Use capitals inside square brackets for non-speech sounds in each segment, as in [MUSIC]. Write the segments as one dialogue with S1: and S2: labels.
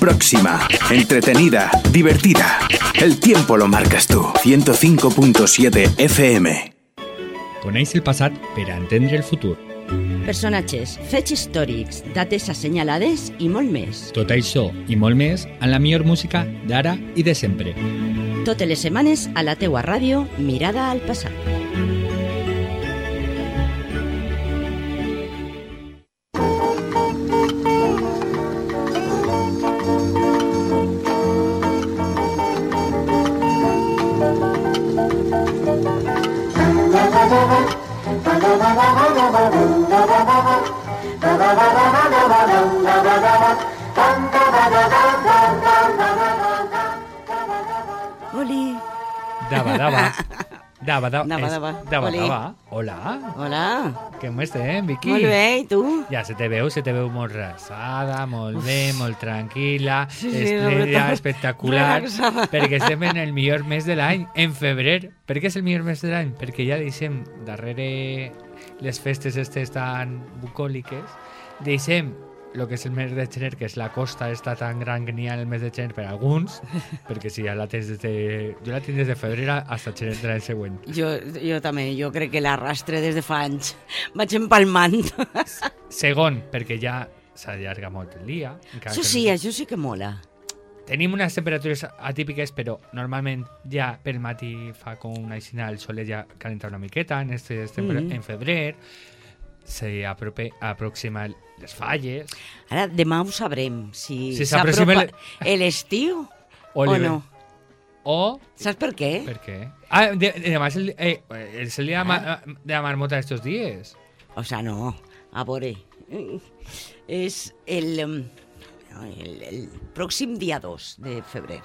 S1: próxima, entretenida, divertida. El tiempo lo marcas tú. 105.7 FM.
S2: Coneix el passat per a entendre el futur.
S3: Personatges, fets històrics, dates assenyalades i molt més.
S2: Tot això i molt més en la millor música d'ara i de sempre.
S3: Totes les setmanes a la teua ràdio Mirada al passat.
S2: Daba, és-
S3: daba.
S2: Daba,
S3: Oli.
S2: daba. Hola.
S3: Hola.
S2: Com estem, Vicky?
S3: Molt bé, i tu?
S2: Ja se te veu, se te veu molt resada, molt bé, molt tranquil·la,
S3: Sí, sí,
S2: esplèndida, espectacular,
S3: relaxada.
S2: perquè estem en el millor mes de l'any, en febrer. Per què és el millor mes de l'any? Perquè ja deixem darrere les festes estes tan bucòliques, deixem el que és el mes de gener, que és la costa esta tan gran que n'hi ha el mes de gener per a alguns, [LAUGHS] perquè si ja la tens des de... Jo la tinc des de febrer hasta gener de l'any següent.
S3: Jo, jo també, jo crec que l'arrastre des de fa anys. Vaig empalmant. [LAUGHS]
S2: Segon, perquè ja s'allarga molt el dia.
S3: Això sí,
S2: no-
S3: això sí que mola.
S2: Tenim unes temperatures atípiques, però normalment ja pel matí fa com una aixina, el sol ja calenta una miqueta, en, este, este
S3: Mm.
S2: en febrer, se aproxima les falles,
S3: Ara, demà ho sabrem, si
S2: Si s'aproxima
S3: l'estiu o
S2: Oliver.
S3: no.
S2: o...
S3: Saps per què?
S2: Per què? Ah, de, de, demà és el, eh, és el dia de,
S3: Ah.
S2: ma, de la marmota estos dies.
S3: O sea, no, a veure, és el, em, el, el pròxim dia 2 de febrer.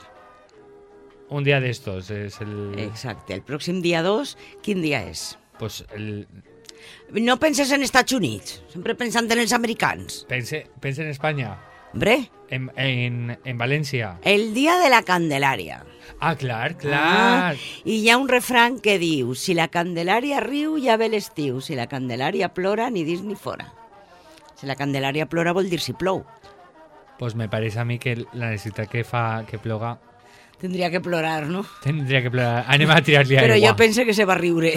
S2: Un dia d'estos és el...
S3: Exacte, el pròxim dia 2, quin dia és?
S2: Pues el
S3: No penses en Estats Units, sempre pensant en els americans.
S2: pense, pense en Espanya,
S3: Hombre,
S2: en, en, en València.
S3: el dia de la Candelària.
S2: Ah, clar, clar.
S3: Ah, I hi ha un refrany que diu si la Candelària riu ja ve l'estiu, si la Candelària plora ni dins ni fora. Si la Candelària plora vol dir si plou.
S2: Pues me pareix a mi que la necessitat que fa que ploga
S3: Tindria que plorar, no?
S2: tindria que plorar. Anem a tirar-li
S3: Però
S2: aigua.
S3: jo penso que se va riure.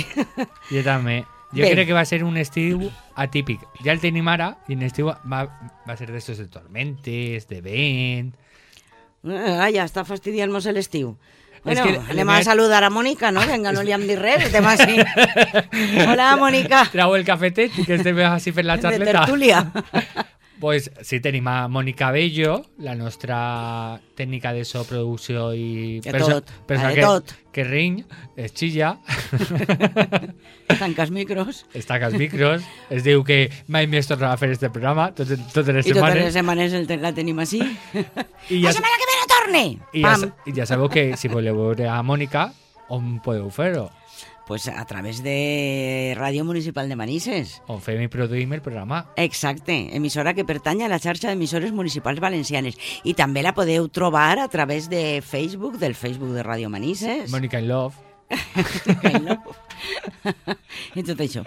S2: Jo també.
S3: Yo
S2: creo que va a ser un Steve atípico. Ya el Tenimara y el Steve va, a ser de estos de Tormentes, de Ben.
S3: Ah, ya está fastidiarnos el Steve. Bueno,
S2: es
S3: le
S2: vas
S3: a saludar a Mónica, ¿no? [LAUGHS] Venga, no liam Dirrer, te vas así. [LAUGHS] Hola, Mónica.
S2: Trago el cafete, que este me así en la
S3: charleta.
S2: De
S3: tertulia. [LAUGHS]
S2: pues sí, tenim a Mònica Bello, la nostra tècnica de so, producció i...
S3: De tot, la de
S2: que,
S3: tot.
S2: que riny, es xilla, [LAUGHS]
S3: Tancas micros.
S2: es els micros, es diu que mai més tornarà a fer este programa, totes, totes les
S3: I totes
S2: setmanes.
S3: les setmanes el, te- la tenim així.
S2: I
S3: La
S2: ja,
S3: setmana que ve no torne!
S2: i ja,
S3: Pam!
S2: sa- i ja sabeu que si voleu veure a Mònica, on podeu fer-ho?
S3: Pues a través de Ràdio Municipal de Manises.
S2: On fem i produïm el programa.
S3: Exacte, emissora que pertany a la xarxa d'emissores municipals valencianes. I també la podeu trobar a través de Facebook, del Facebook de Ràdio Manises.
S2: Mònica in Love. [LAUGHS]
S3: I tot això.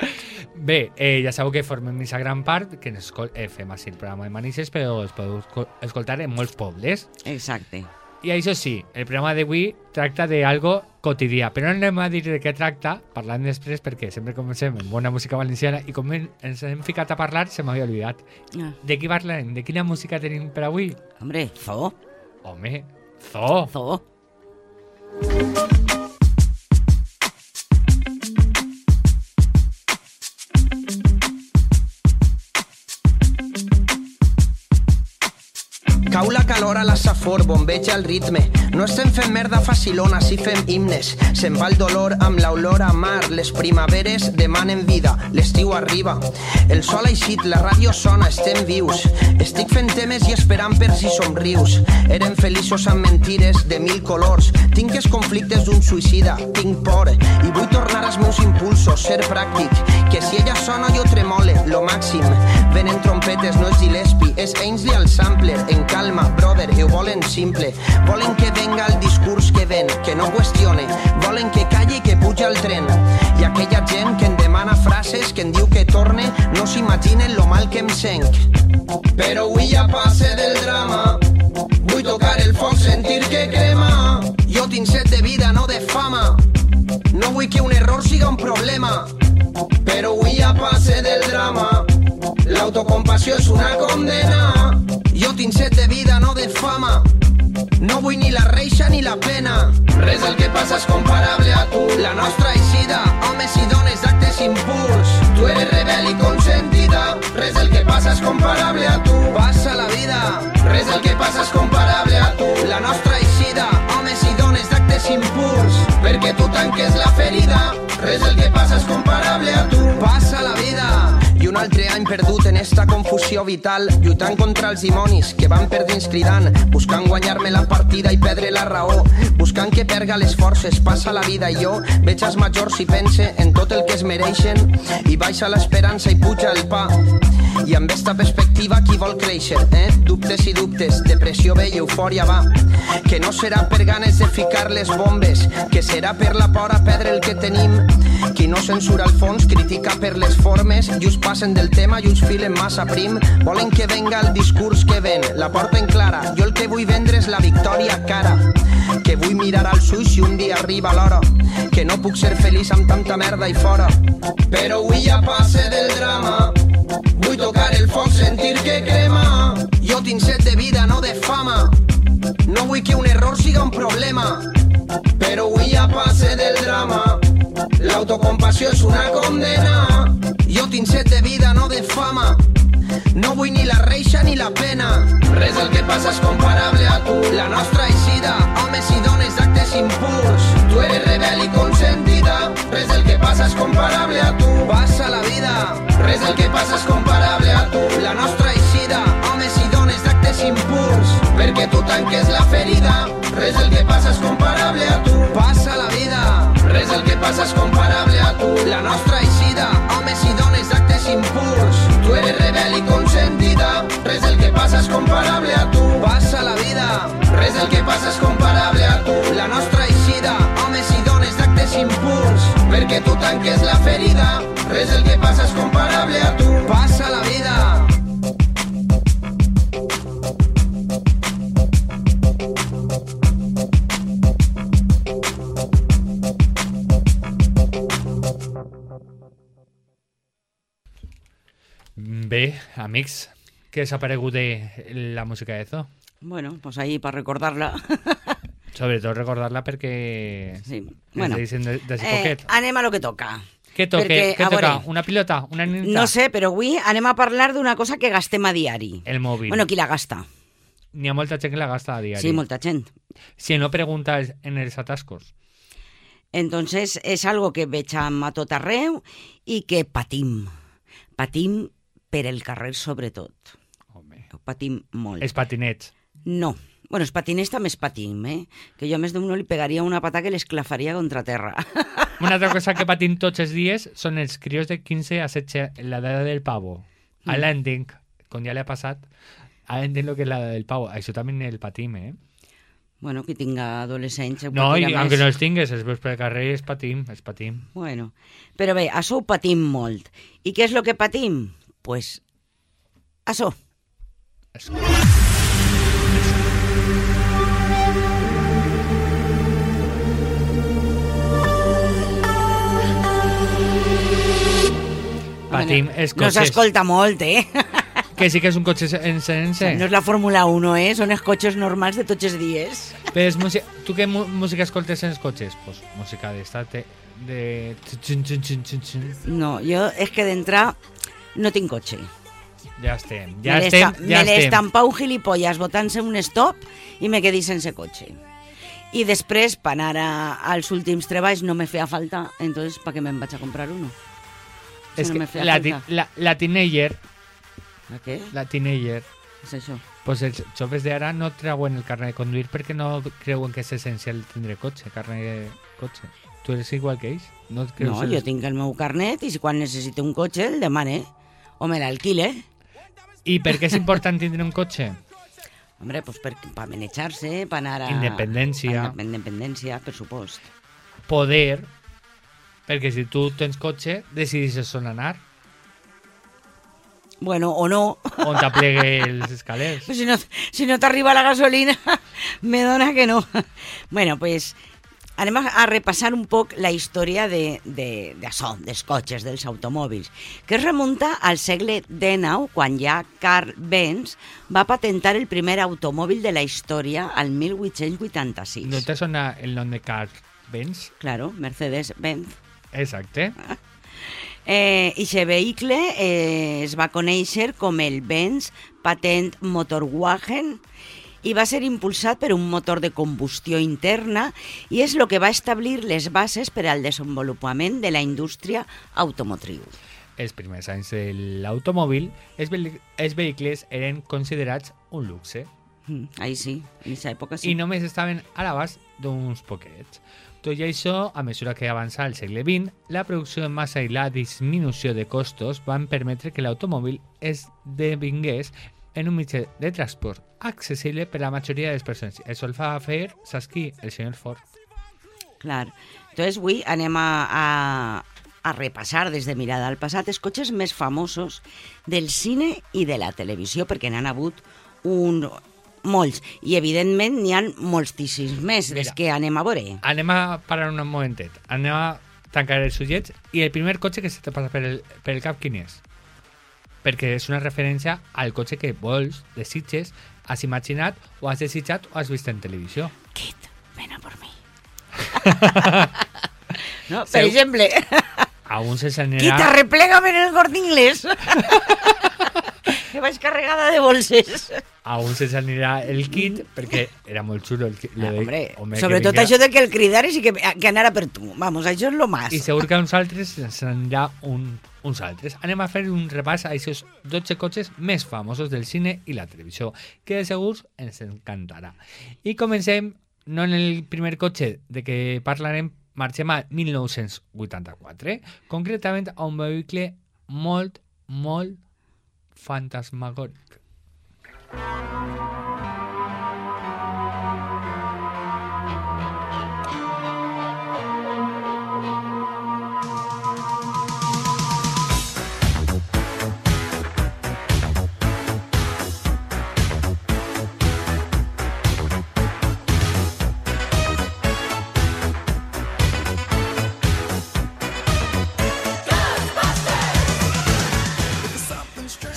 S2: Bé, eh, ja sabeu que formem aquesta gran part, que eh, fem així el programa de Manises, però es podeu esco- escoltar en molts pobles.
S3: Exacte.
S2: I això sí, el programa d'avui tracta d'algo quotidià, però no anem a dir de què tracta, parlant després, perquè sempre comencem amb bona música valenciana i com en- ens hem ficat a parlar se m'havia oblidat.
S3: Ah,
S2: De què parlem? De quina música tenim per avui?
S3: hombre, Zo,
S2: Home, Zo!
S3: Zo.
S4: Cau la safor, bombeja el ritme. No estem fent merda facilona, si fem himnes. Se'n va el dolor amb l'olor a mar. Les primaveres demanen vida, l'estiu arriba. El sol ha eixit, la ràdio sona, estem vius. Estic fent temes i esperant per si somrius. Eren feliços amb mentires de mil colors. Tinc els conflictes d'un suïcida, tinc por. I vull tornar als meus impulsos, ser pràctic. Que si ella sona jo tremole, lo màxim. Venen trompetes, no és Gillespie, és Ainsley al sampler. En calma, Robert ho volen simple. Volen que venga el discurs que ven, que no qüestione. Volen que calli i que puja el tren. I aquella gent que en demana frases, que en diu que torne, no s'imaginen lo mal que em senc. Però avui ja passe del drama. Vull tocar el foc, sentir que crema. Jo tinc set de vida, no de fama. No vull que un error siga un problema. Però avui ja passe del drama. L'autocompassió és una condena. Jo tinc set de vida, no de fama. No vull ni la reixa ni la pena. Res del que passa és comparable a tu. La nostra eixida, homes i dones d'actes impurs. Tu eres rebel i consentida. Res del que passa és comparable a tu. Passa la vida. Res del que passa és comparable a tu. La nostra eixida, homes i dones d'actes impurs. Perquè tu tanques la ferida. Res del que passa és comparable a tu. Passa la vida. I un altre any perdut en esta confusió vital, lluitant contra els dimonis que van perdents cridant, buscant guanyar-me la partida i perdre la raó, buscant que perga les forces, passa la vida i jo veig els majors i pense en tot el que es mereixen i baixa l'esperança i puja el pa. I amb esta perspectiva qui vol créixer, eh? Dubtes i dubtes, depressió ve i eufòria va. Que no serà per ganes de ficar les bombes, que serà per la por a perdre el que tenim. Qui no censura el fons critica per les formes, just passen del tema i uns filen massa prim. Volen que venga el discurs que ven, la porta en clara. Jo el que vull vendre és la victòria cara. Que vull mirar als ulls si un dia arriba l'hora. Que no puc ser feliç amb tanta merda i fora. Però avui ja passe del drama. Vull tocar el foc, sentir que crema. Jo tinc set de vida, no de fama. No vull que un error siga un problema. Però avui ja passe del drama. L'autocompassió és una condena. Jo tinc set de vida, no de fama. No vull ni la reixa ni la pena. Res del que passa és comparable a tu. La nostra eixida, homes i dones d'actes impurs. Tu eres rebel i consentida. Res del que passa és comparable a tu. Passa la vida. Res del que passa és comparable a tu. La nostra eixida, homes i dones d'actes impurs. Perquè tu tanques la ferida. Res del que passa és comparable a tu. Passa la vida. Res del que passa és comparable a tu. La nostra eixida, homes i dones d'actes impurs. Tu eres rebel i consentida. Res del que passa és comparable a tu. Passa la vida. Res del que passa és comparable a tu. La nostra eixida, homes i dones d'actes impurs. Perquè tu tanques la ferida. Res del que passa és comparable a tu. Passa la vida.
S2: Bé, amics, què s'ha paregut de la música de Zo?
S3: Bueno, pues ahí para recordarla. [LAUGHS]
S2: Sobretot recordar-la perquè...
S3: Sí.
S2: Bueno, de, de
S3: eh, anem a lo que toca.
S2: Què toca?
S3: perquè,
S2: Què toca?
S3: veure,
S2: Una pilota? Una nita?
S3: No sé, però avui anem a parlar d'una cosa que gastem a diari.
S2: El mòbil.
S3: Bueno, qui la gasta?
S2: N'hi ha molta gent que la gasta a diari.
S3: Sí, molta gent.
S2: Si no pregunta en els atascos.
S3: Entonces, és algo que veig a tot arreu i que patim. Patim per el carrer, sobretot.
S2: Home.
S3: Ho patim molt.
S2: Els patinets.
S3: No. Bueno, els patiners també es patim, eh? Que jo a més d'uno li pegaria una pata que l'esclafaria contra terra. [LAUGHS]
S2: Una altra cosa que patim tots els dies són els crios de 15 a 16, l'edat del pavo.
S3: Mm.
S2: Ara entenc, com ja li ha passat, ara entenc el que és l'edat del pavo. Això també el patim, eh?
S3: bueno, qui tinga adolescents... ho
S2: No, i aunque
S3: més.
S2: no els tingues, els veus pel carrer, els patim, els patim.
S3: Bueno, però bé, això ho patim molt. I què és el que patim? Pues, això.
S2: És... Patim els
S3: No
S2: cotxes.
S3: s'escolta molt, eh? [LAUGHS]
S2: Que sí que és un cotxe en sense.
S3: No és la Fórmula 1, eh? Són els cotxes normals de tots els dies.
S2: Però és música... Tu què música escoltes en els cotxes? Pues música d'esta... De... de...
S3: No, jo és que d'entrar no tinc cotxe.
S2: Ja estem, ja
S3: me
S2: estem, ja
S3: me
S2: estem.
S3: l'estampau gilipollas botant-se un stop i me quedé sense cotxe. I després, per anar a, als últims treballs, no me feia falta, entonces, ¿para qué me'n vaig a comprar uno? Si
S2: És
S3: no
S2: que
S3: me
S2: la, ti- la, la teenager,
S3: A què?
S2: la teenager,
S3: És això.
S2: pues els joves d'ara no treuen el carnet de conduir perquè no creuen que és essencial tindre cotxe, carnet de cotxe. Tu eres igual que ells? No, creus
S3: No, jo tinc el meu carnet i si quan necessite un cotxe el demane o me l'alquile.
S2: I per què és important tindre un cotxe?
S3: Hombre, pues per, pa manejar-se, pa anar a...
S2: Independència.
S3: pa Independència, per supost.
S2: Poder, perquè si tu tens cotxe, decidis on anar,
S3: Bueno, o no.
S2: on t'aplegue els escalers. [LAUGHS]
S3: Pues si no, si no t'arriba la gasolina, [LAUGHS] me dona que no. Bueno, pues Anem a, repassar un poc la història de, de, de això, dels cotxes, dels automòbils, que es remunta al segle XIX, quan ja Carl Benz va patentar el primer automòbil de la història al 1886.
S2: ¿No te suena el nom de Carl Benz?
S3: Claro, Mercedes-Benz.
S2: Exacte.
S3: Eh, Ixe vehicle eh, es va conèixer com el Benz Patent Motorwagen i va ser impulsat per un motor de combustió interna i és el que va establir les bases per al desenvolupament de la indústria automotriu.
S2: Els primers anys de l'automòbil, els, els vehicles eren considerats un luxe
S3: Mm, Ahí sí, en aquesta època
S2: i
S3: sí.
S2: només estaven a l'abast d'uns poquets. Tot i això, a mesura que avançava el segle XX, la producció en massa i la disminució de costos van permetre que l'automòbil esdevingués en un mitjà de transport accessible per a la majoria de les persones. Això el fa fer, saps qui? El senyor Ford.
S3: Clar. Entonces, avui anem a, a, a repassar des de mirada al passat els cotxes més famosos del cine i de la televisió, perquè n'han hagut un, molts. I, evidentment, n'hi ha moltíssims més dels
S2: Mira.
S3: que anem a veure.
S2: Anem a parar un momentet. Anem a tancar els ullets i el primer cotxe que se te passa per el, per el cap quin és? Perquè és una referència al cotxe que vols, desitges, has imaginat o has desitjat o has vist en televisió.
S3: Kit, ven a por mi. [LAUGHS] no, per
S2: Seu-
S3: exemple,
S2: A un se
S3: Kit,
S2: s'anirà...
S3: arreplégame en el corte inglés. [LAUGHS] que vaig carregada de bolses.
S2: A un se s'anirà el kit perquè era molt xulo el kit.
S3: Ah, hombre,
S2: home, que
S3: sobretot
S2: vinga.
S3: això de que el cridares i que, que anara per tu. Vamos, això és lo más.
S2: I segur que a uns altres se n'anirà un, uns altres. Anem a fer un repàs a aquests 12 cotxes més famosos del cine i la televisió, que de segur ens encantarà. I comencem, no en el primer cotxe de què parlarem, marxem a 1984, concretament a un vehicle molt, molt fantasmagor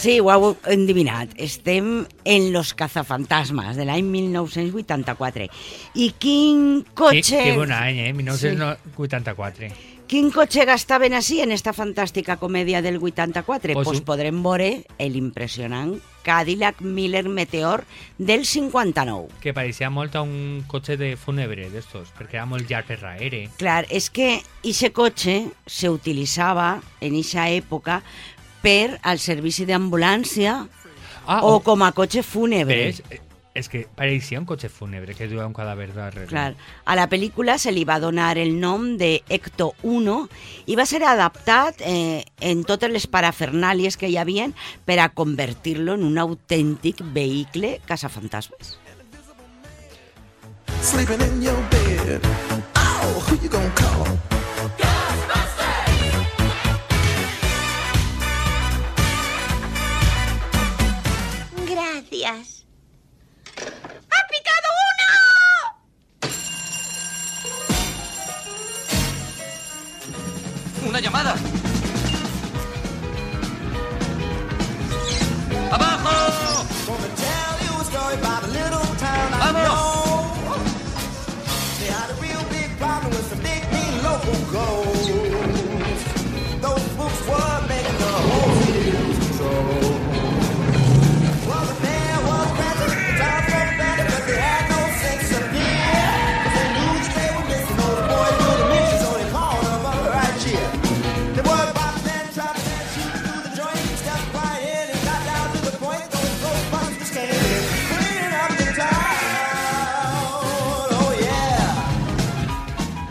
S3: Sí, ho heu endivinat. Estem en Los cazafantasmas de l'any 1984. I quin
S2: Que,
S3: cotxe...
S2: que bon any, eh? 1984.
S3: Quin cotxe gastaven així en esta fantàstica comèdia del 84?
S2: Pues
S3: Doncs pues
S2: un-
S3: podrem veure l'impressionant Cadillac Miller Meteor del 59.
S2: Que pareixia molt a un cotxe de fúnebre d'estos, perquè era molt llarg per darrere.
S3: Clar, és que aquest cotxe s'utilitzava en aquesta època per al servici d'ambulància
S2: Ah,
S3: o com a cotxe fúnebre.
S2: Ves? Eh, És que pareixia un cotxe fúnebre que duia un cadàver darrere.
S3: Clar. A la pel·lícula se li va donar el nom de Ecto 1 i va ser adaptat eh, en totes les parafernàlies que hi havien per a convertir-lo en un autèntic vehicle caçafantasmes.
S5: sleeping in your bed. Oh, who you gonna call?
S6: gracias.
S5: ¡Ha picado uno! ¡Una llamada! ¡Abajo!
S7: ¡Vamos!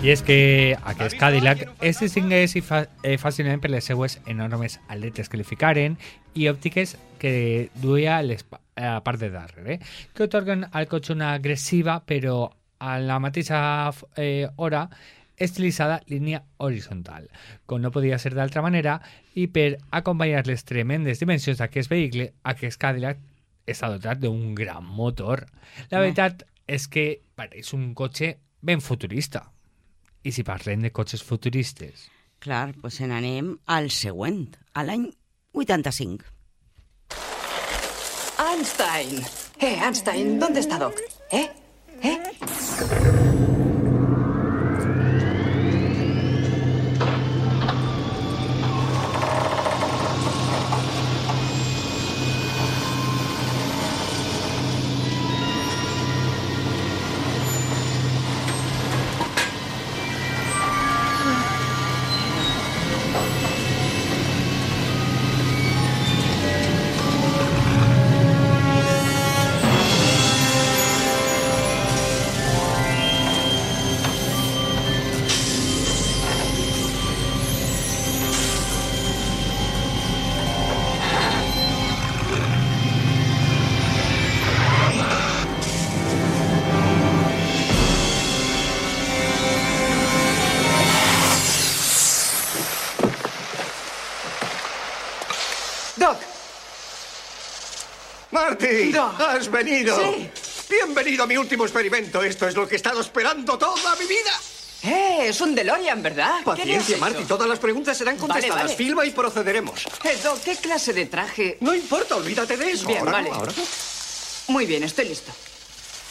S2: I és que aquest Cadillac es distingueix eh, fàcilment per les seues enormes aletes que li ficaren i òptiques que duia a part de darrere, que otorguen al cotxe una agressiva però a la mateixa eh, hora estilitzada línia horitzontal, com no podia ser d'altra manera, i per acompanyar les tremendes dimensions d'aquest vehicle, aquest Cadillac està dotat d'un gran motor. La veritat és que pareix un cotxe ben futurista. I si parlem de cotxes futuristes?
S3: Clar, doncs en anem al següent, a l'any 85.
S6: Einstein. Eh, Einstein, ¿dónde está Doc? ¿Eh? ¿Eh?
S7: Has venido.
S6: Sí.
S7: Bienvenido a mi último experimento. Esto es lo que he estado esperando toda mi vida.
S6: eh, es un DeLorean, ¿verdad? ¿Qué le has
S7: Paciencia? Marty. Todas las preguntas serán
S6: Vale,
S7: contestadas.
S6: vale.
S7: Filma y procederemos.
S6: Eh, Doc, ¿qué clase de traje?
S7: No importa, olvídate de eso.
S6: Bien,
S7: ahora
S6: vale.
S7: no, ahora no.
S6: Muy bien, estoy listo.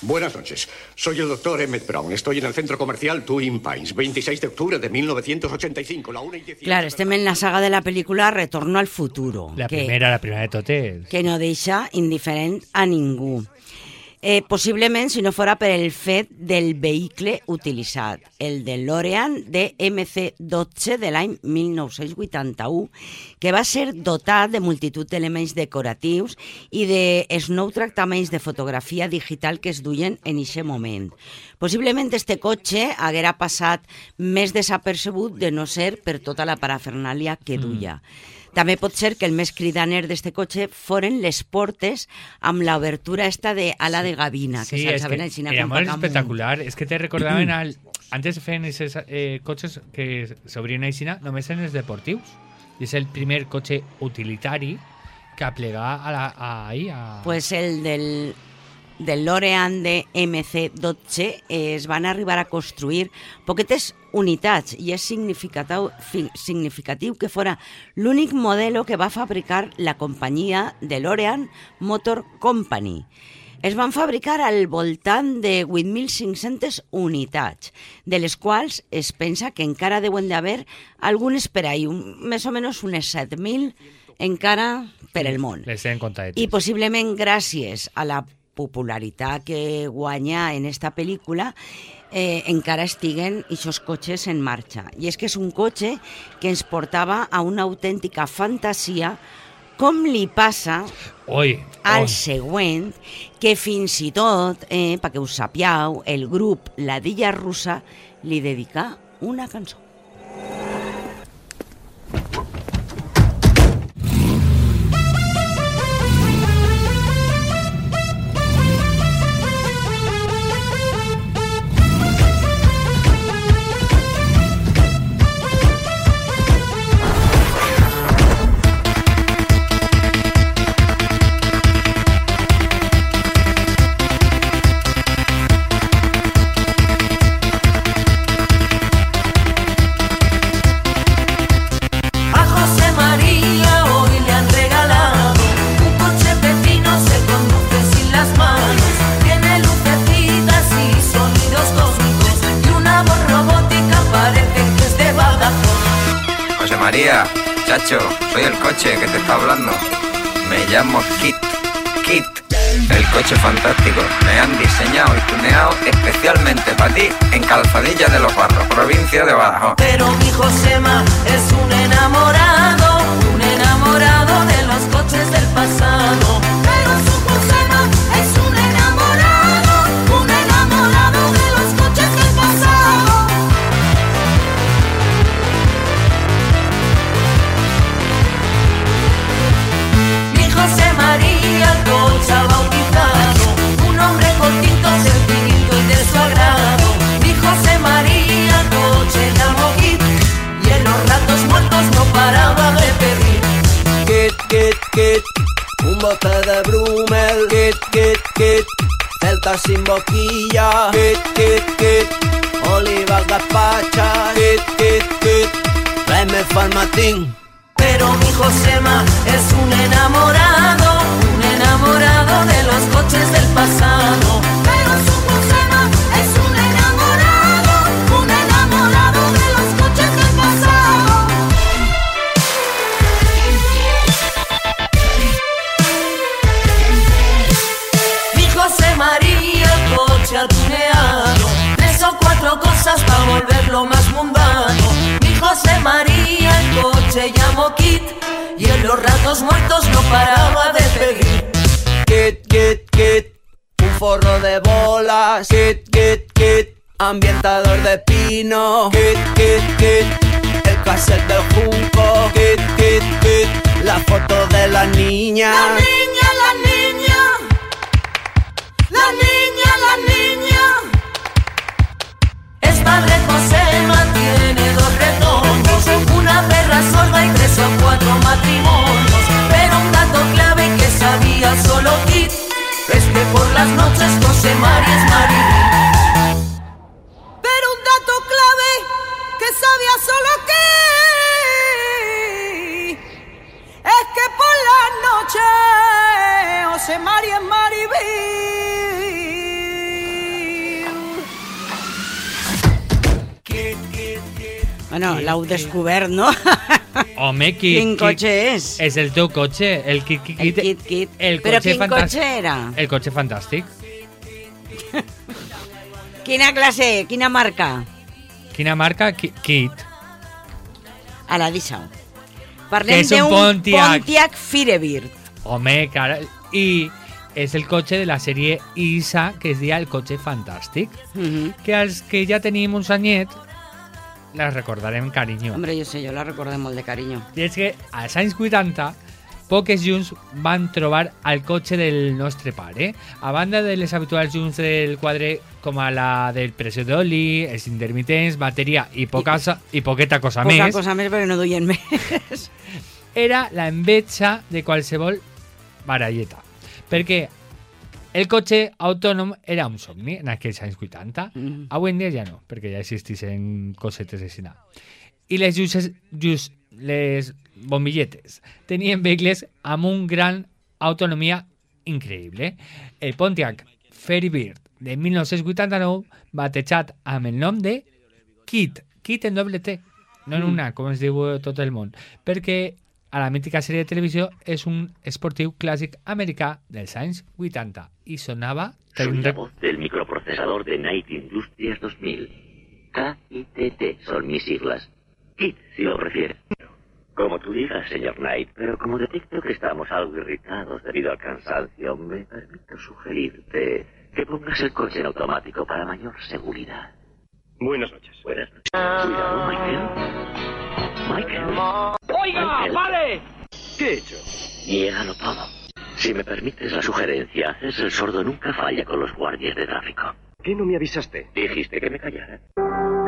S7: Buenas noches. Soy el doctor Emmett Brown. Estoy en el centro comercial Twin Pines, 26 de octubre de 1985, la 1 y 18.
S3: Clar, estem en la saga de la pel·lícula Retorno al futuro,
S2: La
S3: que,
S2: primera, la primera de totes.
S3: que no deixa indiferent a ningú. Eh, possiblement si no fora per el fet del vehicle utilitzat, el DeLorean de MC-12 de l'any 1981, que va ser dotat de multitud d'elements decoratius i de els nous tractaments de fotografia digital que es duien en aquest moment. Possiblement este cotxe haguera passat més desapercebut de no ser per tota la parafernàlia que duia. També pot ser que el més cridaner d'este cotxe foren les portes amb l'obertura esta de ala de gavina, que
S2: Sí, es
S3: s'alçaven
S2: que
S3: així
S2: era
S3: amunt.
S2: espectacular. Es que te recordaban [CLEARS THROAT] al... Antes feien esos eh, coches que s'obrien així, només en els deportius. És el primer cotxe utilitari que aplegà a la, a, ahí, a...
S3: Pues el del, del Lorean de MC12 eh, es van arribar a construir poquetes unitats i és significatiu, fi- significatiu que fora l'únic modelo que va fabricar la companyia de Lorean Motor Company. Es van fabricar al voltant de 8.500 unitats, de les quals es pensa que encara deuen d'haver algunes per un, més o menys unes 7.000 encara per el món.
S2: Les tenen comptadetes.
S3: I possiblement gràcies a la popularitat que guanya en esta pel·lícula eh, encara estiguen aquests cotxes en marxa. I és que és un cotxe que ens portava a una autèntica fantasia com li passa
S2: Oi,
S3: al
S2: oi.
S3: següent, que fins i tot, eh, perquè ho sapiau, el grup La Dilla Russa li dedica una cançó.
S8: poquito los
S9: ratos muertos no paraba de pedir.
S10: Kit, kit, kit, un forro de bolas. Kit, kit, kit, ambientador de pino. Kit, kit, kit, el cassette del junco. Kit, kit, kit, la foto de la niña.
S9: La niña, la niña. La niña, una perra sorda y tres o cuatro matrimonios. Pero un dato clave que sabía solo Kit es que por las noches José María es María. Pero un dato clave que sabía solo Kit es que por las noches José María es Maribel.
S3: Bueno, l'heu descobert, no? [LAUGHS]
S2: Home, qui,
S3: Quin
S2: qui-
S3: cotxe és?
S2: És el teu cotxe, el Kit Kit
S3: El
S2: Kit.
S3: Kit.
S2: El
S3: Però
S2: cotxe
S3: quin cotxe era?
S2: El cotxe fantàstic. [LAUGHS]
S3: Quina classe, quina marca?
S2: Quina marca? Ki- Kit.
S3: Ara, deixa-ho.
S2: Que
S3: Parlem
S2: un
S3: d'un
S2: Pontiac.
S3: Pontiac Firebird.
S2: Home, cara. I és el cotxe de la sèrie ISA, que es deia el cotxe fantàstic.
S3: Mhm.
S2: Que els que ja tenim uns anyets, les recordarem carinyo.
S3: Hombre, jo sé, jo la recordé molt de carinyo.
S2: I és que als anys 80 poques junts van trobar el cotxe del nostre pare. A banda de les habituals junts del quadre com a la del pressió d'oli, els intermitents, bateria i, poca, i poqueta cosa
S3: Poca
S2: més,
S3: cosa més perquè no duien més.
S2: era la enveja de qualsevol baralleta. Perquè el cotxe autònom era un somni en aquells anys 80.
S3: Mhm.
S2: Avui en dia ja no, perquè ja existeixen cosetes així. I les lluces, just, les bombilletes tenien vehicles amb un gran autonomia increïble. El Pontiac Firebird de 1989, batejat amb el nom de Kit, Kit en doble T, no en
S3: Mm.
S2: una, com es diu tot el món, perquè a la mítica sèrie de televisió és un esportiu clàssic americà dels anys 80 i sonava...
S11: Soy la voz del microprocesador de Night Industries 2000. K-I-T-T son mis siglas. KIT, si lo prefieres. Como tú digas, señor Knight, pero como detecto que estamos algo irritados debido al cansancio, me permito sugerirte que pongas el coche en automático para mayor seguridad.
S7: Buenas noches.
S11: Buenas noches. Cuidado, Michael. Michael.
S12: ¡Oiga,
S11: Michael.
S12: vale!
S11: ¿Qué he hecho? Niégalo todo. Si me permites la sugerencia, haces el sordo nunca falla con los guardias de tráfico.
S7: ¿Qué no me avisaste?
S11: Dijiste que me callara.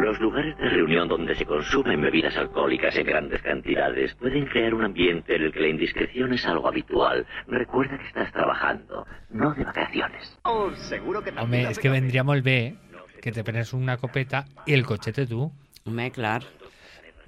S11: Los lugares de reunión donde se consumen bebidas alcohólicas en grandes cantidades pueden crear un ambiente en el que la indiscreción es algo habitual. Recuerda que estás trabajando, no de vacaciones.
S7: Oh, seguro que
S2: Home, és que vendria molt bé que te prenes una copeta i el cotxet tu.
S3: Home, clar.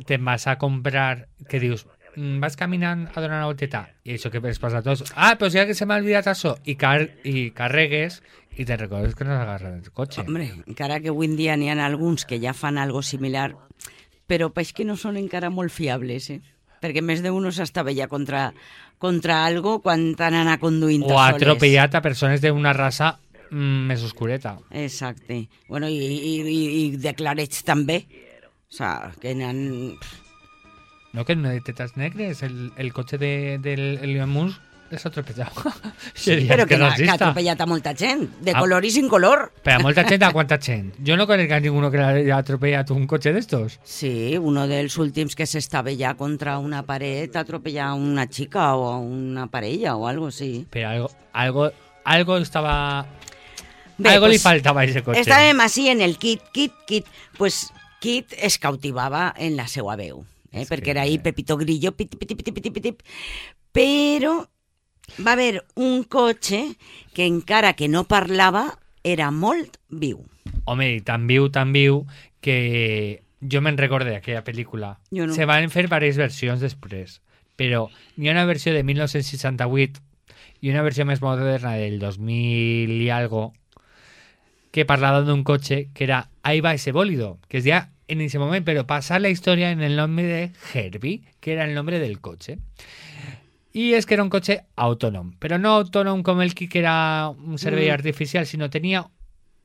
S2: Te'n vas a comprar, que dius, mm, vas caminant a donar una volteta i això que es passa tots, ah, però si ja que se m'ha oblidat això i, car i carregues i te recordes que no has agarrat el cotxe.
S3: Hombre, encara que avui en dia n'hi ha alguns que ja fan algo similar, però peix que no són encara molt fiables, eh? Perquè més d'un ja contra, contra algo quan t'han anat conduint
S2: o ha atropellat a persones d'una raça mm, més oscureta.
S3: Exacte. Bueno, i, i, i, i declarets també. O sea, que n'han...
S2: No, que no de tetas negres, el, el cotxe de, del Elon Musk és atropellat. [LAUGHS]
S3: Sí, però que, n'ha- que ha atropellat a molta gent, de
S2: Ah.
S3: color i sin color.
S2: Però a molta gent, a quanta gent? Jo no conec a ninguno que haya atropellat un cotxe d'estos.
S3: Sí, uno dels últims que s'estava ja contra una paret a atropellar a una xica o a una parella o algo así.
S2: Però algo, algo, algo estava...
S3: Bé,
S2: algo li
S3: pues,
S2: faltava a ese cotxe.
S3: Estàvem així en el Kit, Kit, Kit. Pues Kit es cautivava en la seva veu, eh? perquè era ahí Pepito Grillo, piti, piti, piti, piti, piti. Però va haver un cotxe que encara que no parlava era molt viu.
S2: Home, i tan viu, tan viu, que jo me'n recorde d'aquella pel·lícula.
S3: Jo no.
S2: Se van fer diverses versions després, però n'hi ha una versió de 1968 i una versió més moderna del 2000 i algo que parlava d'un cotxe que era Ahí va ese bólido, que es deia en ese moment, però passa la història en el nombre de Herbie, que era el nombre del cotxe. I és que era un cotxe autònom, però no autònom com el que era un servei
S3: Mm.
S2: artificial, sinó tenia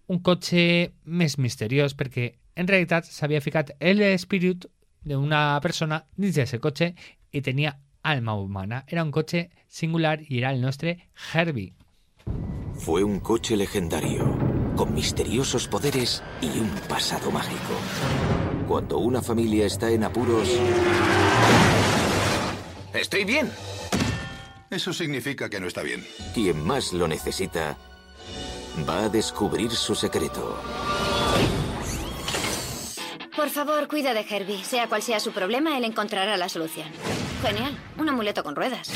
S2: un cotxe més misteriós perquè en realitat s'havia ficat l'espírit d'una persona dins d'aquest cotxe i tenia alma humana. Era un cotxe singular i era el nostre Herbie.
S12: Fue un coche legendario, con misteriosos poderes y un pasado mágico. Cuando una familia está en apuros...
S13: Estoy bien. Eso significa que no está bien.
S12: Quien más lo necesita va a descubrir su secreto.
S14: Por favor, cuida de Herbie. Sea cual sea su problema, él encontrará la solución. Genial. Un amuleto con ruedas.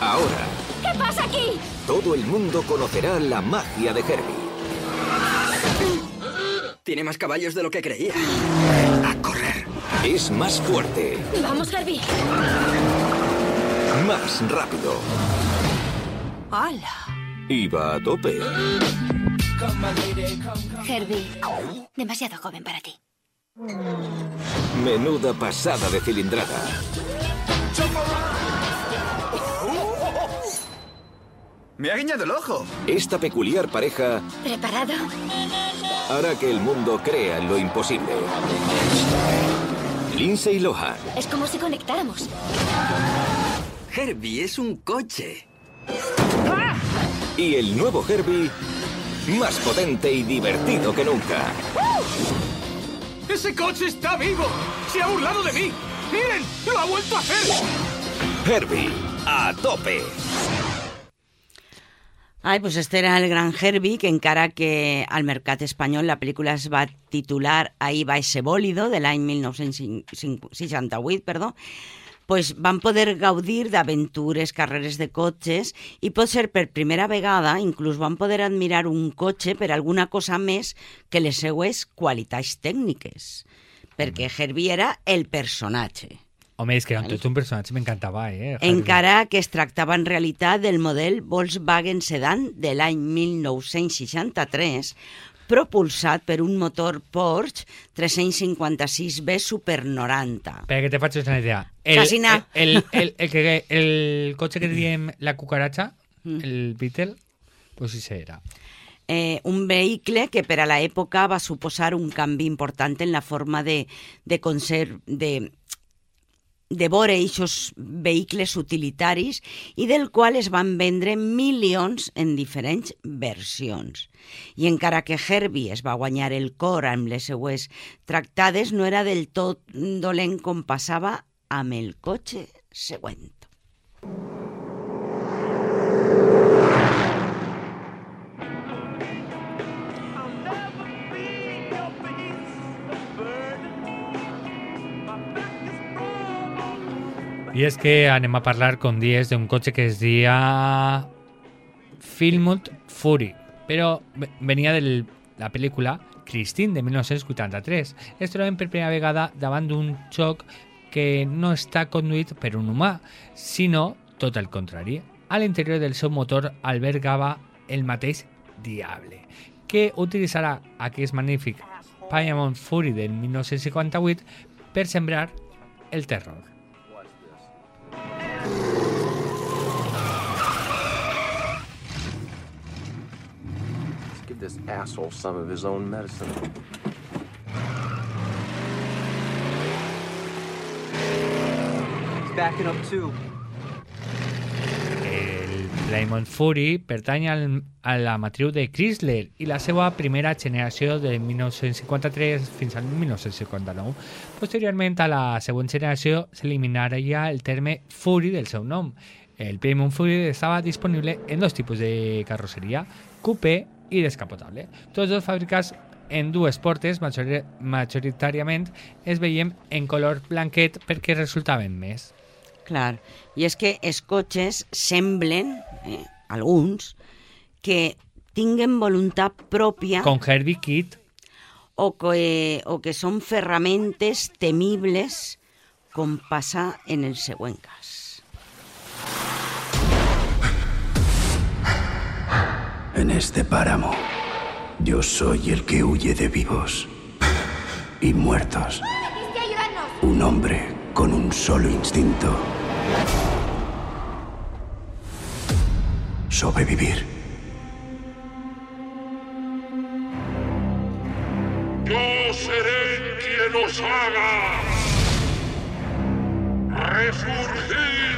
S12: Ahora,
S14: ¿Qué pasa aquí?
S12: todo el mundo conocerá la magia de Herbie.
S10: Tiene más caballos de lo que creía.
S12: Es más fuerte,
S14: Vamos, Herbie.
S12: más rápido
S14: Hola.
S12: y va a tope.
S14: Herbie. Demasiado joven para ti.
S12: Menuda pasada de cilindrada.
S13: Me ha guiñado el ojo.
S12: Esta peculiar pareja
S14: ¿Preparado?
S12: hará que el mundo crea en lo imposible. Lindsay Lohan,
S14: Es como si conectáramos.
S10: Herbie es un coche.
S12: y el nuevo Herbie, más potente y divertido que nunca.
S15: ¡Ese coche está vivo! ¡Se ha burlado de mí! ¡Miren! ¡Lo ha vuelto a hacer!
S12: Herbie, a tope.
S3: Ai, pues este era el gran Herbie, que encara que al mercat espanyol la pel·lícula es va titular Ahí va ese bólido, de l'any 1968, perdó, pues van poder gaudir d'aventures, carreres de cotxes i pot ser per primera vegada inclús van poder admirar un cotxe per alguna cosa més que les seues qualitats tècniques, perquè Herbie era el personatge.
S2: Home, és que era tot un personatge, m'encantava, eh? Herbie.
S3: Encara que es tractava en realitat del model Volkswagen Sedan de l'any 1963, propulsat per un motor Porsche 356B Super 90.
S2: Perquè te faig una idea.
S3: Quasi na.
S2: El, el, el, el, que, el cotxe que diem la cucaracha, el Beetle, pues ese era.
S3: Eh, un vehicle que per a l'època va suposar un canvi important en la forma de, de conserv... de de veure aquests vehicles utilitaris i del qual es van vendre milions en diferents versions. I encara que Herbie es va guanyar el cor amb les seues tractades, no era del tot dolent com passava amb el cotxe següent.
S2: I és que anem a parlar, com dies, d'un cotxe que es dia Filmut Fury, però ve- venia de la pel·lícula Christine, de 1983. Es trobem per primera vegada davant d'un xoc que no està conduït per un humà, sinó tot el contrari. A l'interior del seu motor albergava el mateix diable, que utilitzarà aquest magnífic Paimon Fury del 1958 per sembrar el terror.
S16: This asshole some of his own medicine.
S10: He's backing up too.
S2: El Plymouth Fury pertany al, a la matriu de Chrysler i la seva primera generació de 1953 fins al 1959. Posteriorment, a la següent generació s'eliminaria el terme Fury del seu nom. El Plymouth Fury estava disponible en dos tipus de carrosseria, coupé i descapotable. Tots dos fabricats en dues portes, majori majoritàriament es veiem en color blanquet perquè resultaven més.
S3: Clar, i és que els cotxes semblen, eh, alguns, que tinguen voluntat pròpia
S2: Con Herbie Kid.
S3: o que, o que són ferramentes temibles com passa en el següent cas.
S17: En este páramo, yo soy el que huye de vivos y muertos. Un hombre con un solo instinto. Sobrevivir.
S18: Yo seré quien os haga resurgir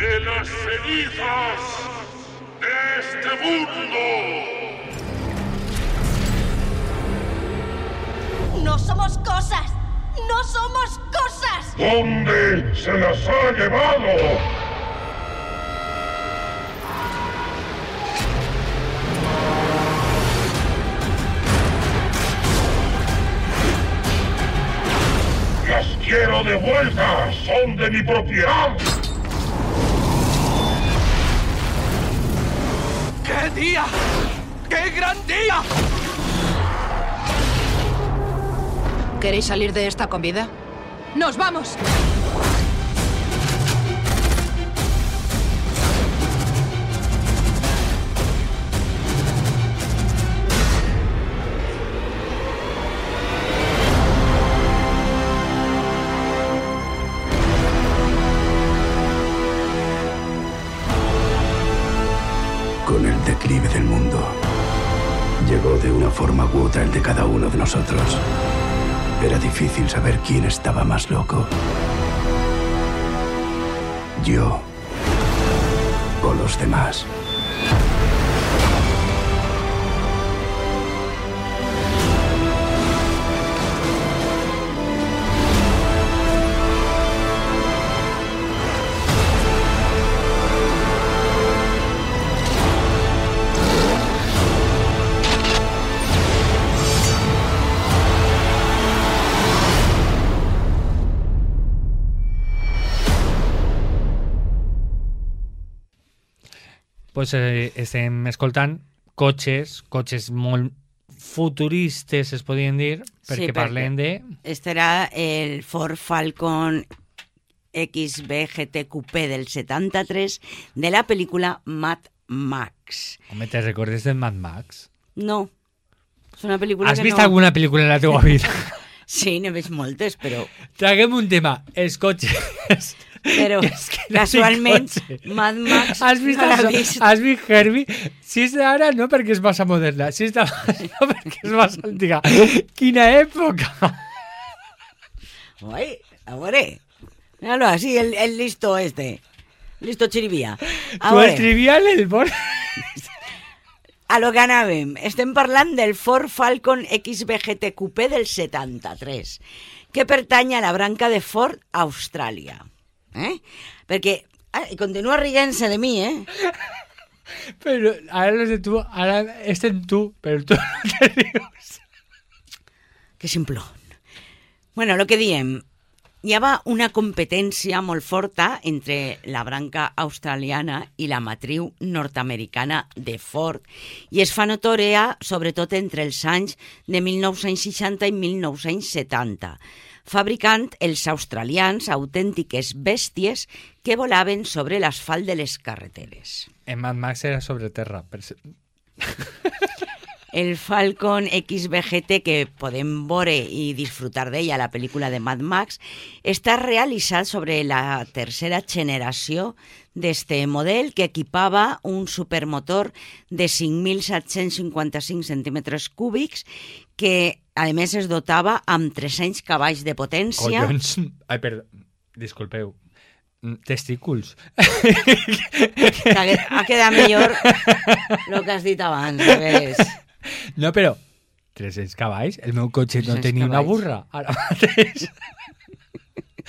S18: de las cenizas de este mundo.
S19: No somos cosas. No somos cosas.
S18: ¿Dónde se las ha llevado? Las quiero de vuelta. Son de mi propiedad.
S15: ¡Qué día! ¡Qué gran día!
S6: ¿Queréis salir de esta con vida? ¡Nos vamos!
S17: El de cada uno de nosotros. Era difícil saber quién estaba más loco. Yo o los demás.
S2: Pues, eh, estem escoltant cotxes, cotxes molt futuristes, es podien dir, perquè parlen de...
S3: Este era el Ford Falcon XB GT Coupé del 73 de la pel·lícula Mad Max.
S2: Home, te recordes del Mad Max?
S3: No, és una pel·lícula
S2: Has
S3: que
S2: vist
S3: no...
S2: alguna pel·lícula en la teva [LAUGHS] vida?
S3: Sí, n'he vist moltes, però...
S2: Traguem un tema, els cotxes.
S3: Però
S2: És [LAUGHS] que no
S3: casualment
S2: tinc cotxe.
S3: Mad Max
S2: Has vist,
S3: no l'ha
S2: això?
S3: vist.
S2: Has vist Herbie? Si és d'ara, no perquè és massa moderna. Si és d'abans, [LAUGHS] no perquè és massa antiga. Quina època!
S3: Uy, a veure. Míralo así, el, el listo este. Listo chirivía. A
S2: Tu el trivial, el bon...
S3: A lo que anàvem, estem parlant del Ford Falcon XB GT Coupé del 73, que pertany a la branca de Ford Austràlia. Eh? Perquè, ah, i continua rient-se de mi, eh?
S2: Pero ahora los de tú, ahora este en tú, pero tú no te dius.
S3: Que simplón. Bueno, lo que diem, hi havia una competència molt forta entre la branca australiana i la matriu nord-americana de Ford i es fa notoria sobretot entre els anys de 1960 i 1970, fabricant els australians autèntiques bèsties que volaven sobre l'asfalt de les carreteres.
S2: En Mad Max era sobre terra. per [LAUGHS]
S3: El Falcon XBGT que podem veure i disfrutar d'ella la pel·lícula de Mad Max està realitzat sobre la tercera generació d'este model que equipava un supermotor de 5.755 centímetres cúbics que a més es dotava amb 300 cavalls de potència
S2: Collons. Ai, perdó. Disculpeu. Mm, Testículs.
S3: ha, ha quedat millor el que has dit abans ves?
S2: No, però 300 cavalls? El meu cotxe no
S3: 300
S2: tenia una burra. Ara mateix.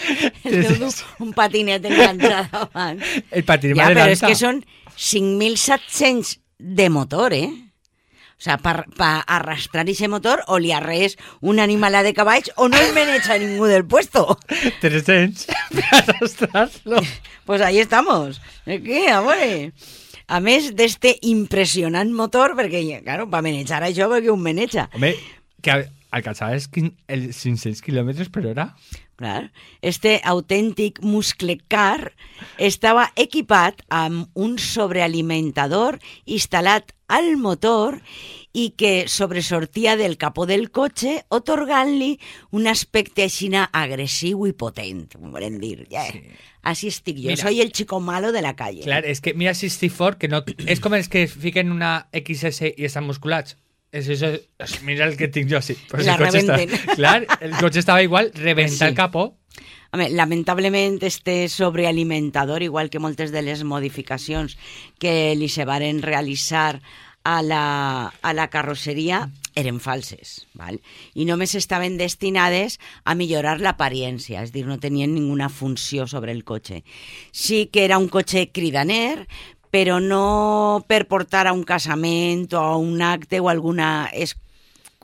S2: [LAUGHS]
S3: el teu du un patinet enganxat davant
S2: El patinet
S3: Ja, però és que són 5.700 de motor, eh? O sea, per, per arrastrar ese motor o li arrees una animalada de cavalls o no el meneja ningú del puesto.
S2: 300 para arrastrarlo. [LAUGHS]
S3: Pues ahí estamos. Què, amore? A més d'este impressionant motor, perquè, claro, per manejar això, perquè un maneja.
S2: Home, que alcançaves els 500 kilòmetres per hora.
S3: Clar. Este autèntic muscle car estava equipat amb un sobrealimentador instal·lat al motor i que sobresortia del capó del cotxe, otorgant-li un aspecte així agressiu i potent, volem dir. Ja, Així estic jo,
S2: Mira.
S3: soy el chico malo de la calle.
S2: Clar, és que mira 64, que no... És com els que fiquen una XS i estan musculats. Això, és- mira el que tinc jo, sí. Pues
S3: La
S2: el cotxe està,
S3: rebenten. [LAUGHS]
S2: clar, el cotxe estava igual, rebentar
S3: Sí.
S2: el capó.
S3: Home, lamentablement este sobrealimentador, igual que moltes de les modificacions que li se varen realitzar a la, a la carrosseria eren falses, val? i només estaven destinades a millorar l'apariència, és dir, no tenien ninguna funció sobre el cotxe. Sí que era un cotxe cridaner, però no per portar a un casament o a un acte o alguna es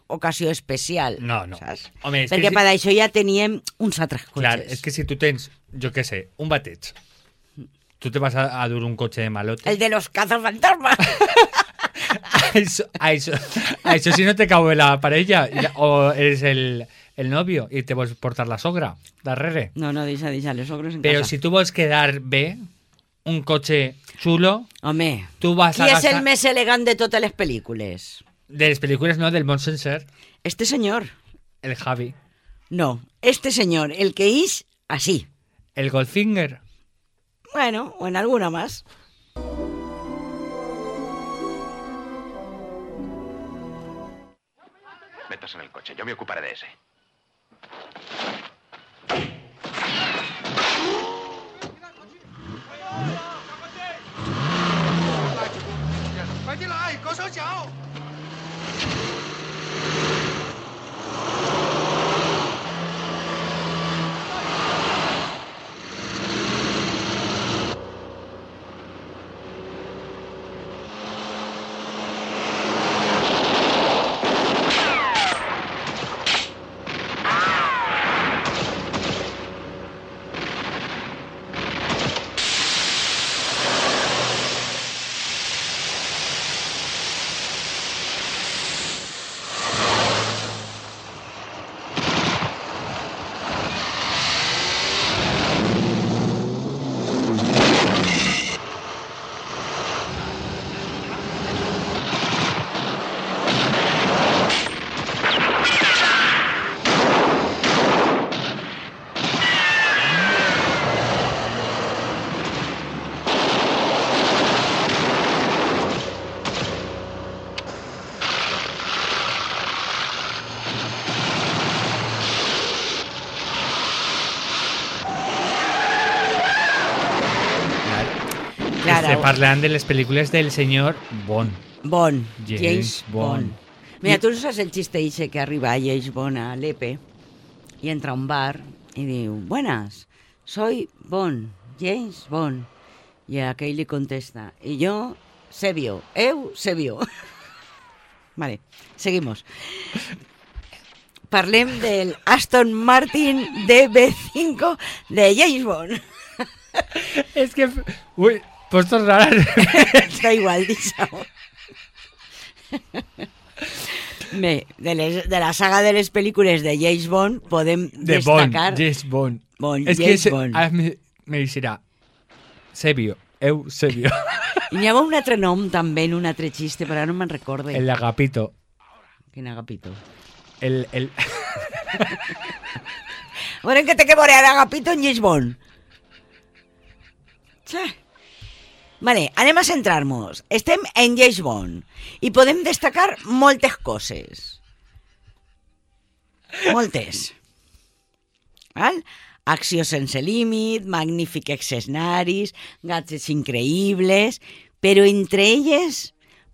S3: ocasió especial.
S2: No, no.
S3: Saps?
S2: Home, és
S3: Perquè
S2: que
S3: per
S2: si-
S3: això ja teníem uns altres cotxes.
S2: Clar, és que si tu tens, jo què sé, un bateig, tu te vas a, a dur un cotxe de malote.
S3: El de los cazafantasmas. [LAUGHS]
S2: Això, això, això si no te cau la parella o eres el, el novio i te vols portar la sogra darrere.
S3: No, no, deixa, deixa, les ogres en casa.
S2: si tu vols quedar bé, un cotxe xulo,
S3: Home,
S2: tu vas
S3: qui
S2: a
S3: és el
S2: gastar...
S3: més elegant de totes les pel·lícules?
S2: De les pel·lícules, no, del món sencer.
S3: Este señor.
S2: El Javi.
S3: No, este señor, el que is así.
S2: El Goldfinger.
S3: Bueno, o en alguna más.
S20: Metas en el coche, yo me ocuparé de ese.
S3: Claro.
S2: Este, parlant de les pel·lícules del senyor Bond.
S3: Bond,
S2: James
S3: James, Bond.
S2: Bond.
S3: Mira, tu saps el xiste ixe que arriba James Bond a Lepe i entra a un bar i diu, buenas, soy Bond, James Bond. I aquell li contesta, i jo, Sebio, eu, Sebio. [LAUGHS] vale, seguimos. Parlem del Aston Martin DB5 de James Bond. [LAUGHS]
S2: És que... Ui, pots tornar...
S3: Està igual. Bé, de, les, de la saga de les pel·lícules de James Bond podem
S2: De Bond,
S3: destacar...
S2: James Bond.
S3: Bond,
S2: És que
S3: James
S2: se-
S3: Bond.
S2: ara me, me dirà Sebio, eu Sebio. [LAUGHS]
S3: I n'hi ha un altre nom també en un altre xiste, però ara no me'n recordo.
S2: El agapito.
S3: Quin agapito?
S2: El, el... [LAUGHS]
S3: Bueno, que té que veure ara agapito en James Bond? Sí. Vale, anem a centrar-nos. Estem en James Bond i podem destacar moltes coses. Moltes. Val? Acció sense límit, magnífics escenaris, gadgets increïbles, però entre elles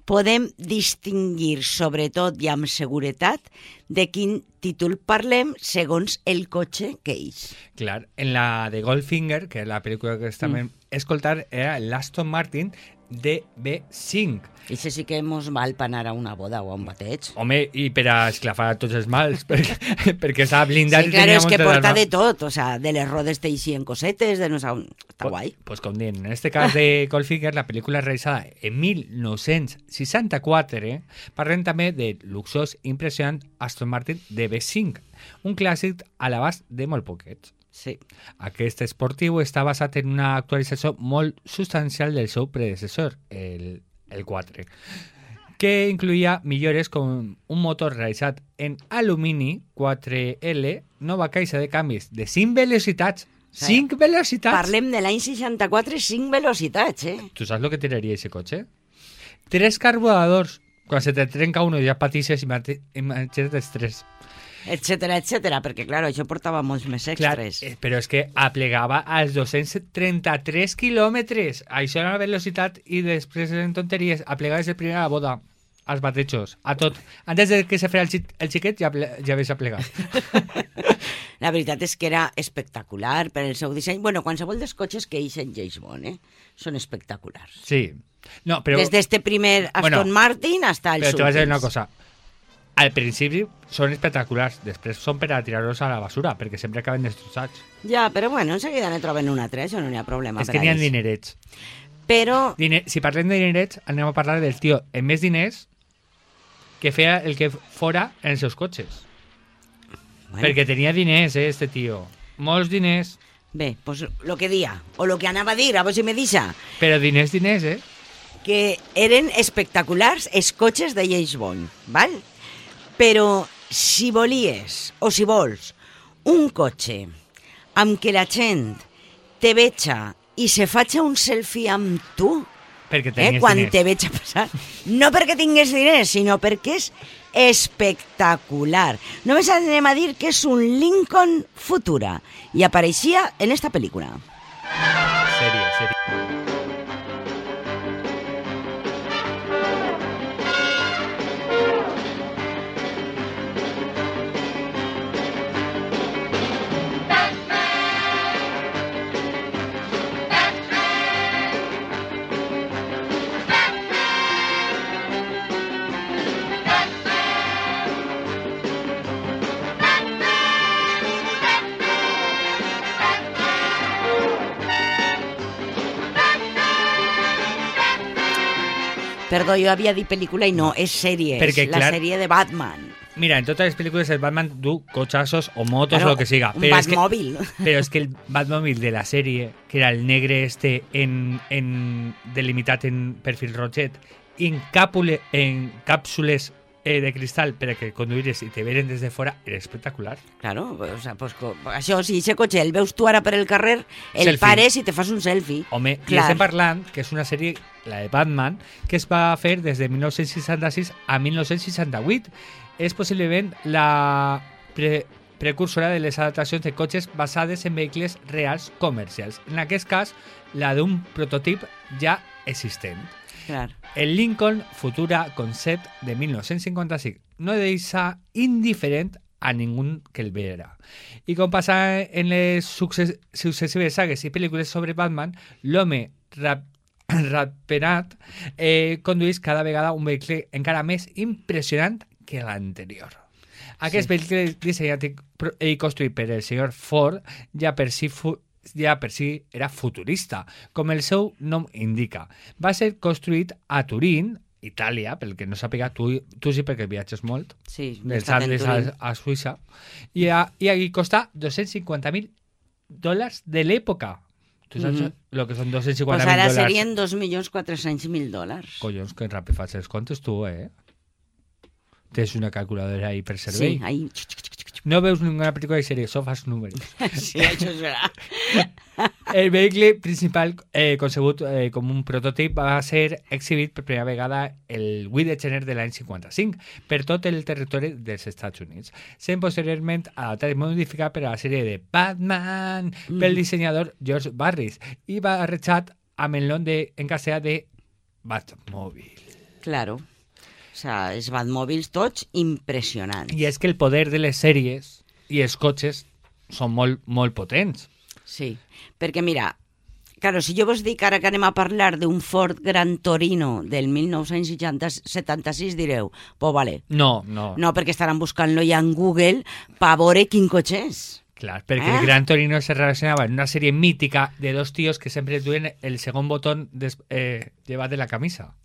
S3: podem distingir, sobretot i amb seguretat, de quin títol parlem segons el cotxe que és.
S2: Clar, en la de Goldfinger, que és la pel·lícula que estem mm. escoltar, era l'Aston Martin DB5.
S3: I això sí que mos val per anar a una boda o a un bateig.
S2: Home, i per a esclafar tots els mals, [LAUGHS] perquè, perquè estava blindat
S3: Sí, claro,
S2: tenia
S3: és que porta de tot, o sea, de les rodes t'eixien cosetes, de no sé on... Està guai.
S2: Pues com dient, en este cas de [LAUGHS] Goldfinger, la pel·lícula realitzada en 1964, eh, parlem també de luxós impressionant Aston Martin DB5, un clàssic a l'abast de molt poquets.
S3: Sí.
S2: Aquest esportiu està basat en una actualització molt substancial del seu predecessor, el, el 4, que incluïa millores com un motor realitzat en alumini 4L, nova caixa de canvis de 5 velocitats. 5 velocitats!
S3: Parlem de l'any 64 i 5 velocitats, eh?
S2: Tu saps el que tiraria aquest cotxe? Tres carburadors. Quan se te trenca uno ja patixes i imagina't els tres.
S3: Etcètera, etcètera, perquè, claro, això portava molts més
S2: Clar,
S3: extras.
S2: eh, però és que aplegava als 233 quilòmetres. Això era la velocitat i després en tonteries. Aplegaves el primer a la boda, als batejos, a tot. Antes de que se fera el, xi el xiquet ja, ja havies aplegat. [LAUGHS]
S3: La veritat és que era espectacular per el seu disseny. Bueno, qualsevol dels cotxes que eixen James Bond, eh? Són espectaculars.
S2: Sí. No, però...
S3: Des d'este primer Aston
S2: Bueno,
S3: Martin hasta el
S2: Però vaig a dir una cosa. Al principi són espectaculars, després són per a tirar-los a la basura, perquè sempre acaben destrossats.
S3: Ja, però bueno, en seguida ne troben una altra, això no n'hi ha problema.
S2: És que n'hi ha dinerets.
S3: Però,
S2: Diner, si parlem de dinerets, anem a parlar del tio amb més diners que feia el que fora en els seus cotxes.
S3: Bueno.
S2: Perquè tenia diners, eh, este tio. Molts diners,
S3: bé, pues lo que dia, o lo que anava a dir, a veure si me deixa,
S2: però diners, diners, eh?
S3: que eren espectaculars els cotxes de James Bond, val? Però si volies, o si vols, un cotxe amb què la gent te veja i se faig un selfie amb tu,
S2: Perquè
S3: eh, quan
S2: diners.
S3: te veig a passar. No perquè tingués diners, sinó perquè és espectacular. Només anem a dir que és un Lincoln Futura i apareixia en esta pel·lícula.
S2: Sèrie,
S3: Perdó, jo havia dit pel·lícula i no, és sèrie,
S2: Perquè,
S3: la
S2: clar-
S3: sèrie de Batman.
S2: Mira, en totes les pel·lícules el Batman du cotxassos o motos
S3: Claro,
S2: o lo que siga.
S3: un
S2: Però és que-. [LAUGHS] Pero es que el Batmóvil de la serie, que era el negre este en, en delimitat en perfil roget, en, en càpsules eh, de cristal per a que conduïres i te veren des de fora, era espectacular.
S3: Claro, o sea, pues, això, si aquest cotxe el veus tu ara per el carrer, el
S2: Selfie.
S3: pares i te fas un selfie.
S2: Home, i
S3: Clar.
S2: estem parlant que és una sèrie, la de Batman, que es va fer des de 1966 a 1968. És possiblement la pre precursora de les adaptacions de cotxes basades en vehicles reals comercials. En aquest cas, la d'un prototip ja existent.
S3: Clar.
S2: El Lincoln Futura Concept de 1955 no deixa indiferent a ningú que el veurà. I com passa en les succes successives sagues i pel·lícules sobre Batman, l'home rap [CLEARS THROAT] rapenat eh, condueix cada vegada un vehicle encara més impressionant que l'anterior. Aquest
S3: Sí.
S2: vehicle dissenyat i construït per el senyor Ford ja per si fu ja per si era futurista, com el seu nom indica. Va ser construït a Turín, Itàlia, pel que no sàpiga, tu, tu sí perquè viatges molt,
S3: Sí,
S2: dels Andes a, a Suïssa, i, a, i aquí costa 250.000 dòlars de l'època. Tu saps
S3: Mhm.
S2: el que són 250.000
S3: Pues ara
S2: dòlars?
S3: serien 2.400.000 dòlars.
S2: Collons, que ràpid fas els comptes tu, eh? Tens una calculadora ahí per servei.
S3: Sí, ahí.
S2: No veus ninguna pel·lícula de sèrie, això fas números. [LAUGHS]
S3: Sí, això és veritat. [LAUGHS]
S2: El vehicle principal, eh, concebut eh, com un prototip, va ser exhibit per primera vegada el 8 de gener de l'any 55 per tot el territori dels Estats Units. Sent posteriorment adaptat i modificat per a la sèrie de Batman pel
S3: Mm.
S2: dissenyador George Barris i va arrejat amb el nom de, en castellà de Batmòbil.
S3: Claro. O sea, els Batmòbils tots impressionants.
S2: I és que el poder de les sèries i els cotxes són molt, molt potents.
S3: Sí, perquè mira, Claro, si jo vos dic ara que anem a parlar d'un Ford Gran Torino del 1976, direu, pues vale.
S2: No, no.
S3: No, perquè estaran buscant-lo ja en Google pa veure quin cotxe és.
S2: Clar, perquè
S3: Eh?
S2: el Gran Torino se relacionaba en una serie mítica de dos tíos que siempre tuvieron el segundo botón des- eh, llevat de la camisa.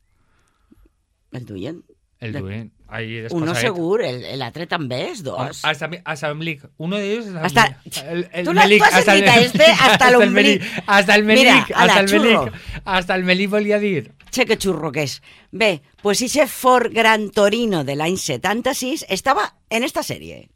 S3: El duien?
S2: El. Ahí
S3: Uno segur, el- el l'altre també és dos.
S2: Hasta, hasta. Uno de ellos
S3: Hasta-
S2: el, el Melik,
S3: tú has
S2: hasta el,
S3: este [LAUGHS] hasta.
S2: Melik, hasta el
S3: Mira, ala,
S2: hasta el
S3: churro.
S2: Melik, hasta el Melik volia dir.
S3: Che, que xurro que és. Bé, pues ese Ford Gran Torino de l'any 76 estava en esta sèrie.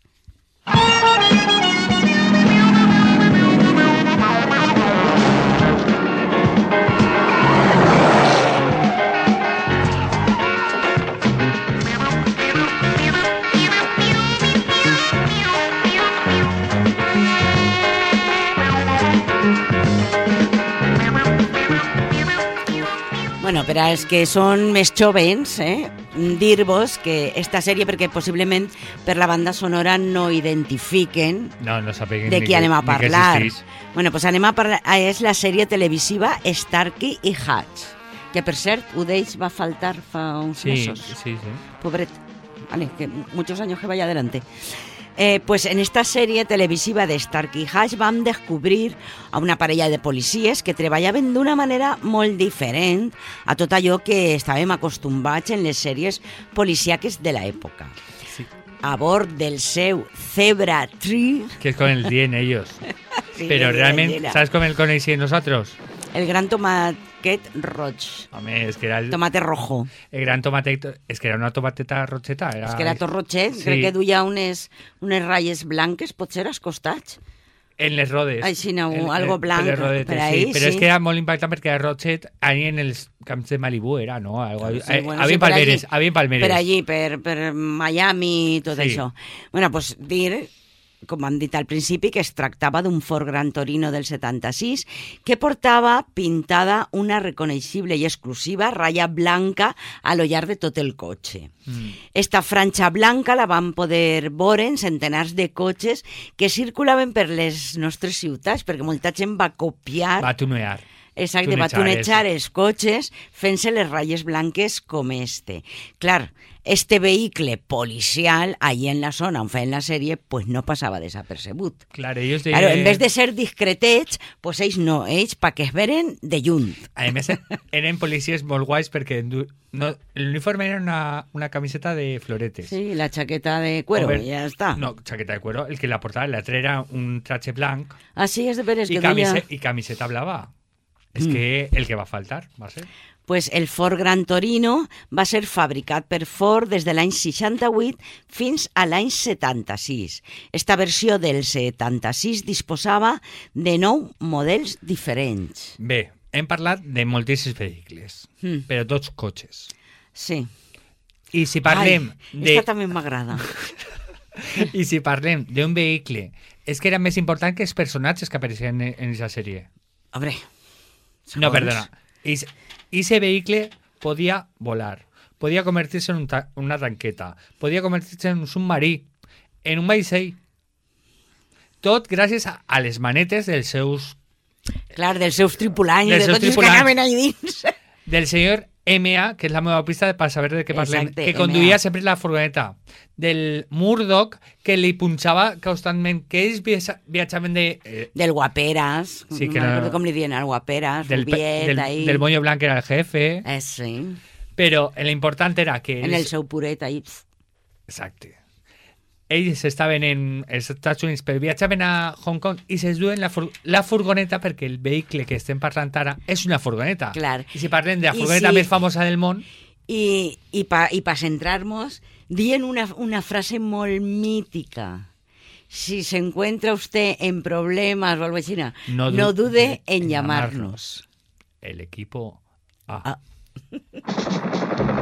S3: Bueno, per als que són més jovens, eh, dir-vos que esta sèrie, perquè possiblement per la banda sonora no identifiquen
S2: No, no
S3: de qui anem a parlar. Bueno, pues anem a parlar... ah, És la sèrie televisiva Starkey i Hutch, que per cert, d'ells va faltar fa uns
S2: Sí,
S3: mesos.
S2: sí, sí.
S3: Pobret. Vale, que muchos años que vaya adelante. Eh, pues en esta sèrie televisiva de Starkey Hatch vam descobrir a una parella de policies que treballaven d'una manera molt diferent a tot allò que estàvem acostumats en les sèries policíaques de l'època.
S2: Sí.
S3: A bord del seu Zebra Tree,
S2: Que es con el día en ellos. [LAUGHS]
S3: Sí,
S2: Pero
S3: el
S2: realmente. ¿sabes cómo el conocí nosotros?
S3: el gran tomaquet roig,
S2: Hombre, es que era el,
S3: tomate rojo.
S2: el gran tomate. Es que era una tomateta rocheta. Era,
S3: És que era tot rotxet,
S2: Sí.
S3: crec que duia unes, unes ratlles blanques, potser als costats.
S2: En les rodes.
S3: Així, no,
S2: En-
S3: algo blanc,
S2: les rodetes,
S3: per ahí,
S2: sí. Pero es
S3: sí.
S2: que era muy impactante porque era Rochet ahí en el camp de Malibu era, ¿no? Algo,
S3: Sí,
S2: eh,
S3: bueno,
S2: había
S3: sí, per
S2: palmeres,
S3: allí,
S2: palmeres.
S3: Per allí, per, per Miami i tot
S2: Sí.
S3: això. Bueno, pues dir, com hem dit al principi, que es tractava d'un Ford Gran Torino del 76 que portava pintada una reconeixible i exclusiva ratlla blanca a lo llarg de tot el cotxe.
S2: Mm.
S3: Esta franxa blanca la van poder veure en centenars de cotxes que circulaven per les nostres ciutats, perquè molta gent va copiar
S2: Va tunear.
S3: Exacte, va tunejar els cotxes fent-se les ratlles blanques com este. Clar, este vehicle policial, allí en la zona on feien la sèrie, pues no passava desapercebut.
S2: Claro, ellos de...
S3: Claro, en vez de ser discretets, pues ells no, ells pa que es veren de lluny.
S2: A més, [LAUGHS] eren policies molt guais perquè no, l'uniforme era una, una camiseta de floretes.
S3: Sí, la chaqueta de cuero,
S2: Over-
S3: ja està.
S2: No, chaqueta de cuero. El que la portava, l'altre era un traje blanc
S3: Ah, sí, és de veres que
S2: camise, i camiseta blava. És
S3: Mm.
S2: que el que va faltar va ser.
S3: pues el Ford Gran Torino va ser fabricat per Ford des de l'any 68 fins a l'any 76. Esta versió del 76 disposava de nou models diferents.
S2: Bé, hem parlat de moltíssims vehicles,
S3: Mm.
S2: però tots cotxes.
S3: Sí.
S2: I si parlem
S3: Ai,
S2: de...
S3: Esta també m'agrada. [LAUGHS]
S2: I si parlem d'un vehicle, és que era més important que els personatges que apareixien en, en aquesta sèrie.
S3: Hombre,
S2: No, perdona. Is- Ese vehicle podía volar, podía convertirse en un ta- una tanqueta, podía convertirse en un submarí, en un vaixell. Tot gràcies a, a les manetes dels seus
S3: Clar, dels seus tripulants,
S2: Dels
S3: de
S2: seus
S3: tots els que
S2: tripulants.
S3: anaven allà dins.
S2: del senyor MA, que és la meva pista per saber de què parlem, que conduïa sempre la furgoneta, del Murdoch, que li punxava constantment, que ells viatjaven de... Eh,
S3: Del Guaperas,
S2: Sí, que
S3: no
S2: no-
S3: recordo com li diuen al Guaperas,
S2: del,
S3: Rubiet,
S2: del,
S3: ahí.
S2: del moño blanc era el jefe,
S3: Eh, sí.
S2: però l'important era que...
S3: En el seu puret, ahí.
S2: Exacte. Ells estaven en els Estats Units, viatjaven a Hong Kong i se'ls duen la, fur la furgoneta perquè el vehicle que estem parlant ara és una furgoneta.
S3: Clar.
S2: I si parlem de la
S3: I
S2: furgoneta
S3: si-
S2: més famosa del món,
S3: I, i, pa, i pa centrar-nos, dient una, una frase molt mítica. Si se encuentra usted en problemas o algo así, no,
S2: No du-
S3: no dude en
S2: en
S3: llamarnos.
S2: el equipo A.
S21: En [LAUGHS]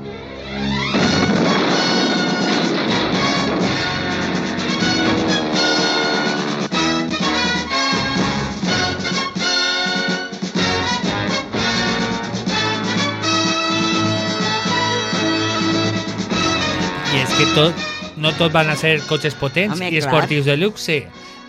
S2: tot, no tot van a ser cotxes potents
S3: Home,
S2: i
S3: clar.
S2: esportius de luxe.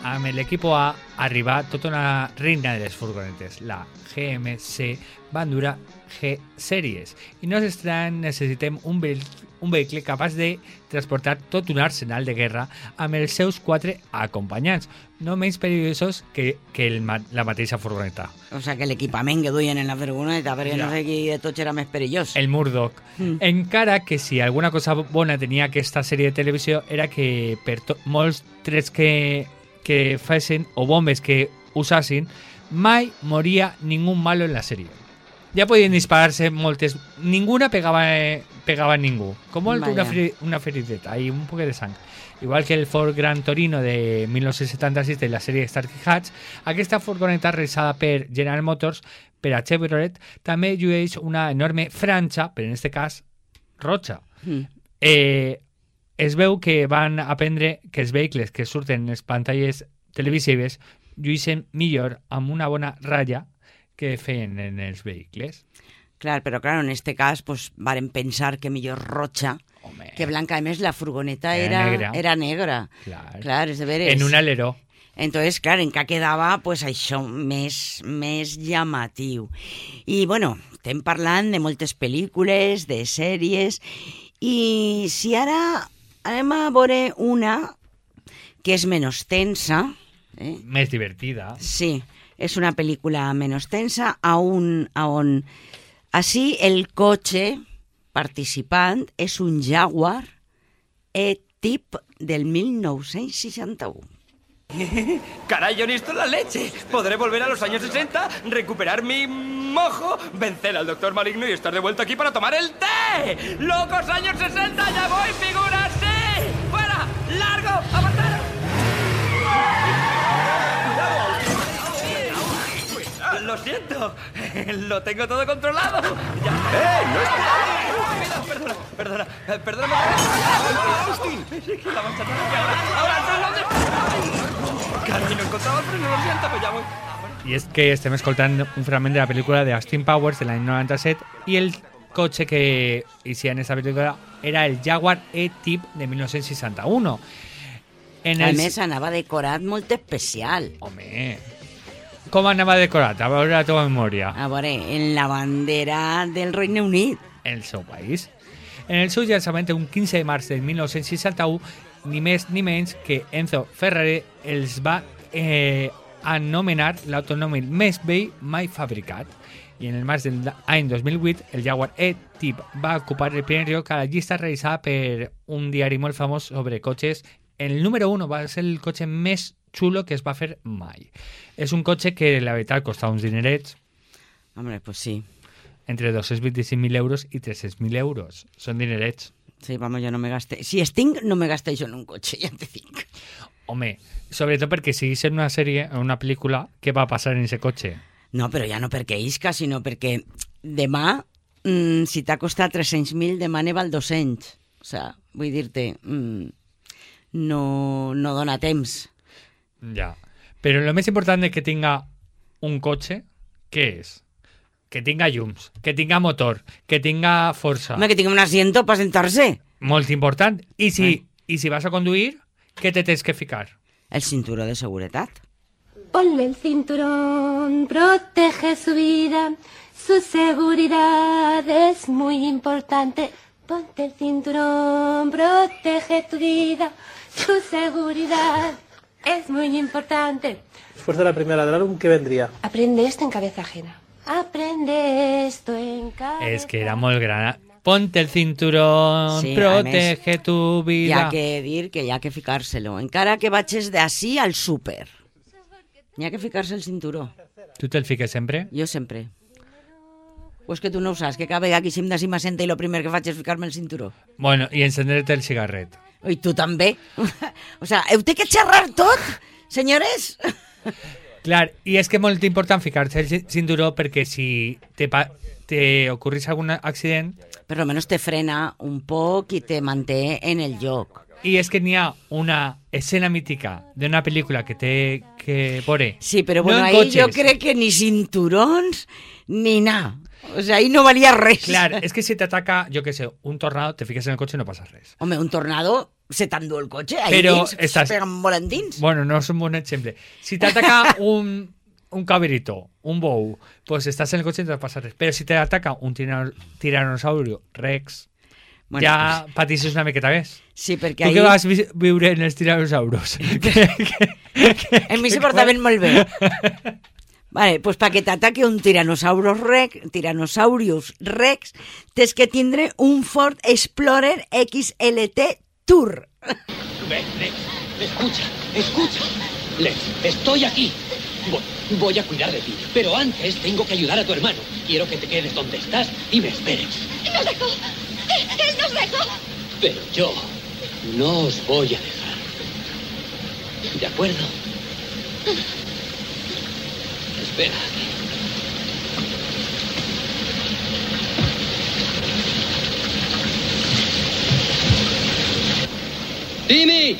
S2: Amb l'equip A arriba tota una reina de les furgonetes, la GMC Bandura G Series. I no s'estrany, necessitem un, vehicle, un vehicle capaç de transportar tot un arsenal de guerra amb els seus quatre acompanyants, no menys perillosos que, que el, la mateixa furgoneta.
S3: O sea, que l'equipament que duien en la furgoneta, perquè
S2: Ja.
S3: no sé qui de tots era més perillós.
S2: El Murdoch.
S3: Mm.
S2: Encara que si alguna cosa bona tenia aquesta sèrie de televisió era que per molts trets que, que fessin o bombes que usassin, mai moria ningú malo en la sèrie. Ja podien disparar-se moltes... Ninguna pegava, pegava a ningú. Com molt una, feri, una ferideta i un poc de sang. Igual que el Ford Gran Torino de 1976 de la sèrie Starkey Hatch, aquesta furgoneta realitzada per General Motors per a Chevrolet també llueix una enorme franxa, però en aquest cas roja.
S3: Mm.
S2: Eh, es veu que van aprendre que els vehicles que surten en les pantalles televisives llueixen millor amb una bona ratlla que feien en els vehicles.
S3: Clar, però clar, en este cas pues, varen pensar que millor roja que blanca. A més, la furgoneta
S2: Era
S3: era,
S2: negra.
S3: era negra.
S2: Clar.
S3: Clar, és de veres.
S2: En un aleró.
S3: Entonces, clar, en què quedava pues, això més, més llamatiu. I, bueno, estem parlant de moltes pel·lícules, de sèries, i si ara anem a veure una que és menys tensa, eh?
S2: Més divertida.
S3: Sí, és una pel·lícula menys tensa a un, a on així el cotxe participant és un Jaguar E-Tip del 1961. [LAUGHS]
S22: Caray, yo necesito la leche. Podré volver a los años 60, recuperar mi mojo, vencer al doctor maligno y estar de vuelta aquí para tomar el té. ¡Locos años 60! ¡Ya voy, figuras! ¡Sí! ¡Fuera! ¡Largo! ¡Apartaros! Lo siento, [LAUGHS] lo tengo todo controlado. Ya. ¡Eh! ¡No es Perdona, perdona, perdóname. ¡Austin! La mancha ahora. Caray, no encontraba el freno, lo siento, pues ya voy.
S2: I és que estem escoltant un fragment de la pel·lícula de Austin Powers de l'any 97 i el cotxe que hicía en esta pel·lícula era el Jaguar E-Type de 1961. En
S3: A
S2: el...
S3: més, anava decorat molt especial.
S2: Home, com anava decorat? A veure la teva memòria.
S3: A veure, en la bandera del Regne Unit.
S2: El seu país. En el seu llançament, un 15 de març del 1961, ni més ni menys que Enzo Ferrari els va eh, anomenar l'automòbil més vell mai fabricat. I en el març de l'any 2008, el Jaguar E-Type va ocupar el primer lloc a la llista realitzada per un diari molt famós sobre cotxes. El número 1 va ser el cotxe més xulo que es va fer mai. És un cotxe que la veritat costa uns dinerets.
S3: Hombre, pues sí.
S2: Entre 225.000 euros i 300.000 euros. Són dinerets.
S3: Sí, vamos, jo no me gasté. Si estic, no me gasté jo en un cotxe, ja te dic.
S2: Home, sobretot perquè si és en una sèrie, en una pel·lícula, què va passar en ese cotxe?
S3: No, però ja no perquè isca, sinó perquè demà, mm, si t'ha costat 300.000, demà ne val 200. O sea, vull dir-te, mm, no, no dona temps.
S2: Ja. Però el més important de que tinga un cotxe, què és? Que tinga llums, que tinga motor, que tinga força.
S3: Home, que tingui un asiento para sentarse.
S2: Molt important. I si, i si vas a conduir, què te tens que ficar?
S3: El cinturó de seguretat.
S23: Ponle el cinturón, protege su vida, su seguridad es muy importante. Ponte el cinturón, protege tu vida, su seguridad es muy importante.
S24: Después de la primera del álbum, ¿qué vendría?
S23: Aprende esto en cabeza ajena. Aprende esto en cabeza
S2: És que era molt gran. Ponte el cinturón,
S3: Sí,
S2: protege tu vida.
S3: ha que dir que ha que ficar-se-lo. Encara que vagis d'ací al súper. Hi ha que ficar-se el cinturó.
S2: Tu te'l fiques sempre?
S3: Jo sempre. Pues que tu no ho saps, que cada vegada que sim d'ací m'assenta i el primer que faig és ficar-me el cinturó.
S2: Bueno, i encendre-te el cigarret.
S3: I tu també. [LAUGHS] o sea, heu de que xerrar tot, senyores?
S2: Clar, i és que és molt important ficar-se el ci- cinturó perquè si te, te ocorrís algun accident...
S3: Per lo menos te frena un poc i te manté en el lloc.
S2: Y es que ni a una escena mítica de una película que te que pone.
S3: Sí, pero
S2: no
S3: bueno,
S2: en
S3: ahí yo
S2: coches.
S3: creo que ni cinturons ni nada. O sea, ahí no valía res.
S2: Claro, es [LAUGHS] que si te ataca, yo qué sé, un tornado, te fiques en el coche y no pasa res.
S3: Home, un tornado se t'endú el cotxe. Ahí
S2: Però
S3: dins,
S2: estàs-
S3: se peguen volantins.
S2: Bueno, no es un buen ejemplo. Si te ataca [LAUGHS] un, un cabrito, un bow, pues estás en el coche y no te pasa res. Pero si te ataca un tirano- tiranosaurio rex,
S3: Bueno,
S2: ja patisses una miqueta més.
S3: Sí, perquè
S2: Tu
S3: ahí...
S2: que vas vi viure en els tiranosaurus. [LAUGHS] [LAUGHS]
S3: A mi se portaven molt bé. [LAUGHS] Vale, pues para que t'ataque un Tyrannosaurus rex, Tyrannosaurus rex, tens que tindre un Ford Explorer XLT Tour.
S25: Ven, Lex, escucha, escucha. Lex, estoy aquí. Voy, voy a cuidar de ti, pero antes tengo que ayudar a tu hermano. Quiero que te quedes donde estás y me esperes.
S19: ¡Nos dejó! ¡Él nos dejó!
S25: Pero yo no os voy a dejar. ¿De acuerdo? Espera. ¡Timmy!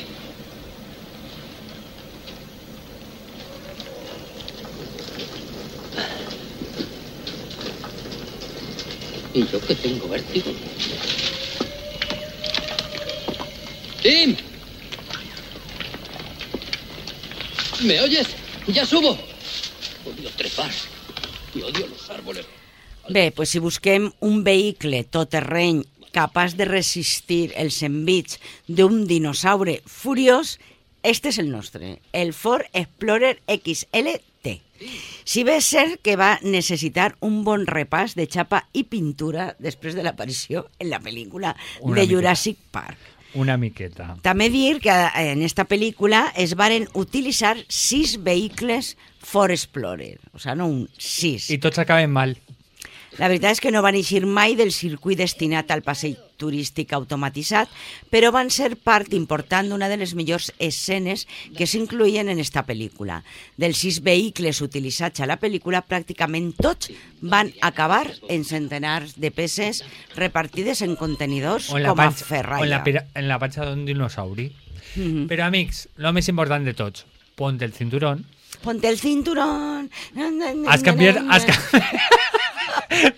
S25: ¿Y yo que tengo vértigo? ¡Tim! ¿Me oyes? ¡Ya subo! Odio trepar y odio los árboles.
S3: Bé, pues si busquem un vehicle toterreny capaç de resistir els envits d'un dinosaure furiós, este és el nostre, el Ford Explorer XLT. Si bé és cert que va necessitar un bon repàs de xapa i pintura després de l'aparició en la pel·lícula
S2: Una
S3: de. Jurassic Park.
S2: Una miqueta.
S3: També dir que eh, en esta pel·lícula es varen utilitzar sis vehicles Ford Explorer, o sea, no un, sis.
S2: I tots acaben mal.
S3: La veritat és que no van eixir mai del circuit destinat al passeig turístic automatitzat, però van ser part important d'una de les millors escenes que s'incluïen en esta pel·lícula. Dels sis vehicles utilitzats a la pel·lícula, pràcticament tots van acabar en centenars de peces repartides en contenidors
S2: O en
S3: com a
S2: panxa, o
S3: ferralla.
S2: en la, pira- en la panxa d'un dinosauri.
S3: Mhm.
S2: Però, amics, lo més important de tots, ponte el cinturón.
S3: Ponte el cinturón.
S2: Has
S3: na,
S2: Has
S3: na. [LAUGHS]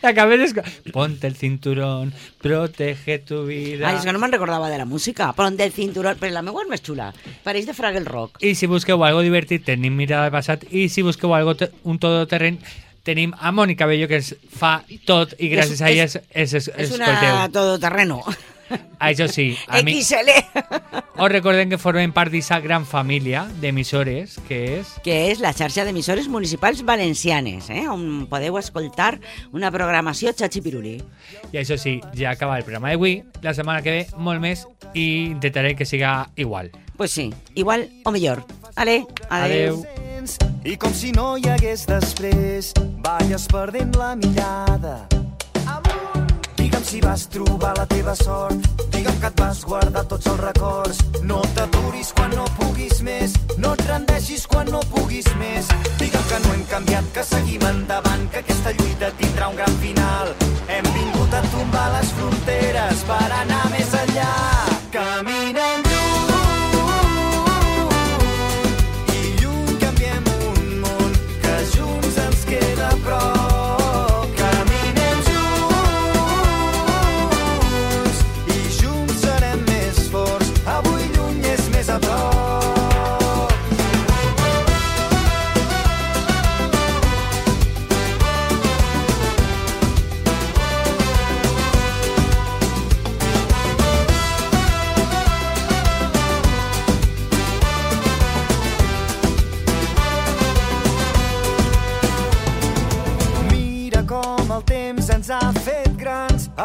S2: ca- Acabé de... esco- Ponte el cinturón, protege tu vida...
S3: Ai, és que no me'n recordava de la música. Ponte el cinturón, però la meva és més xula. Pareix de Fraggle Rock.
S2: I si busqueu algo divertit, tenim mirada de passat. I si busqueu algo un todoterreny, tenim a Mònica Bello, que es fa tot, i gràcies a ella es, es, es,
S3: És una
S2: escolteu.
S3: todoterreno.
S2: Això sí, a mi,
S3: XL.
S2: os recordem que formem part d'aquesta gran família d'emissores, que és...
S3: que és la xarxa d'emissores municipals valencianes, eh? on podeu escoltar una programació xachi-piruli.
S2: I això sí, ja acaba el programa d'avui. La setmana que ve, molt més, i intentaré que siga igual.
S3: Pues sí, igual o millor. Ale, adeu.
S2: Adeu.
S26: I com si no hi hagués després, balles perdent la mirada. Si vas trobar la teva sort, digue'm que et vas guardar tots els records. No t'aturis quan no puguis més, no et rendeixis quan no puguis més. Digue'm que no hem canviat, que seguim endavant, que aquesta lluita tindrà un gran final. Hem vingut a tombar les fronteres per anar més enllà. Caminem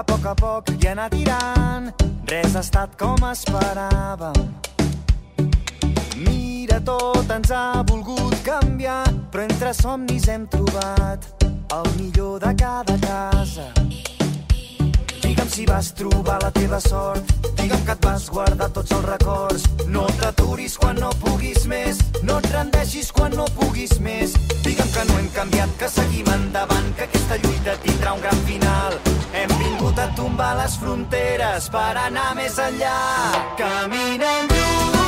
S26: a poc a poc i anar tirant. Res ha estat com esperàvem. Mira, tot ens ha volgut canviar, però entre somnis hem trobat el millor de cada casa. Digue'm si vas trobar la teva sort, digue'm que et vas guardar tots els records. No t'aturis quan no puguis més, no et rendeixis quan no puguis més. Digue'm que no hem canviat, que seguim endavant, que aquesta lluita tindrà un gran final. Hem vingut a tombar les fronteres per anar més enllà. Caminem lluny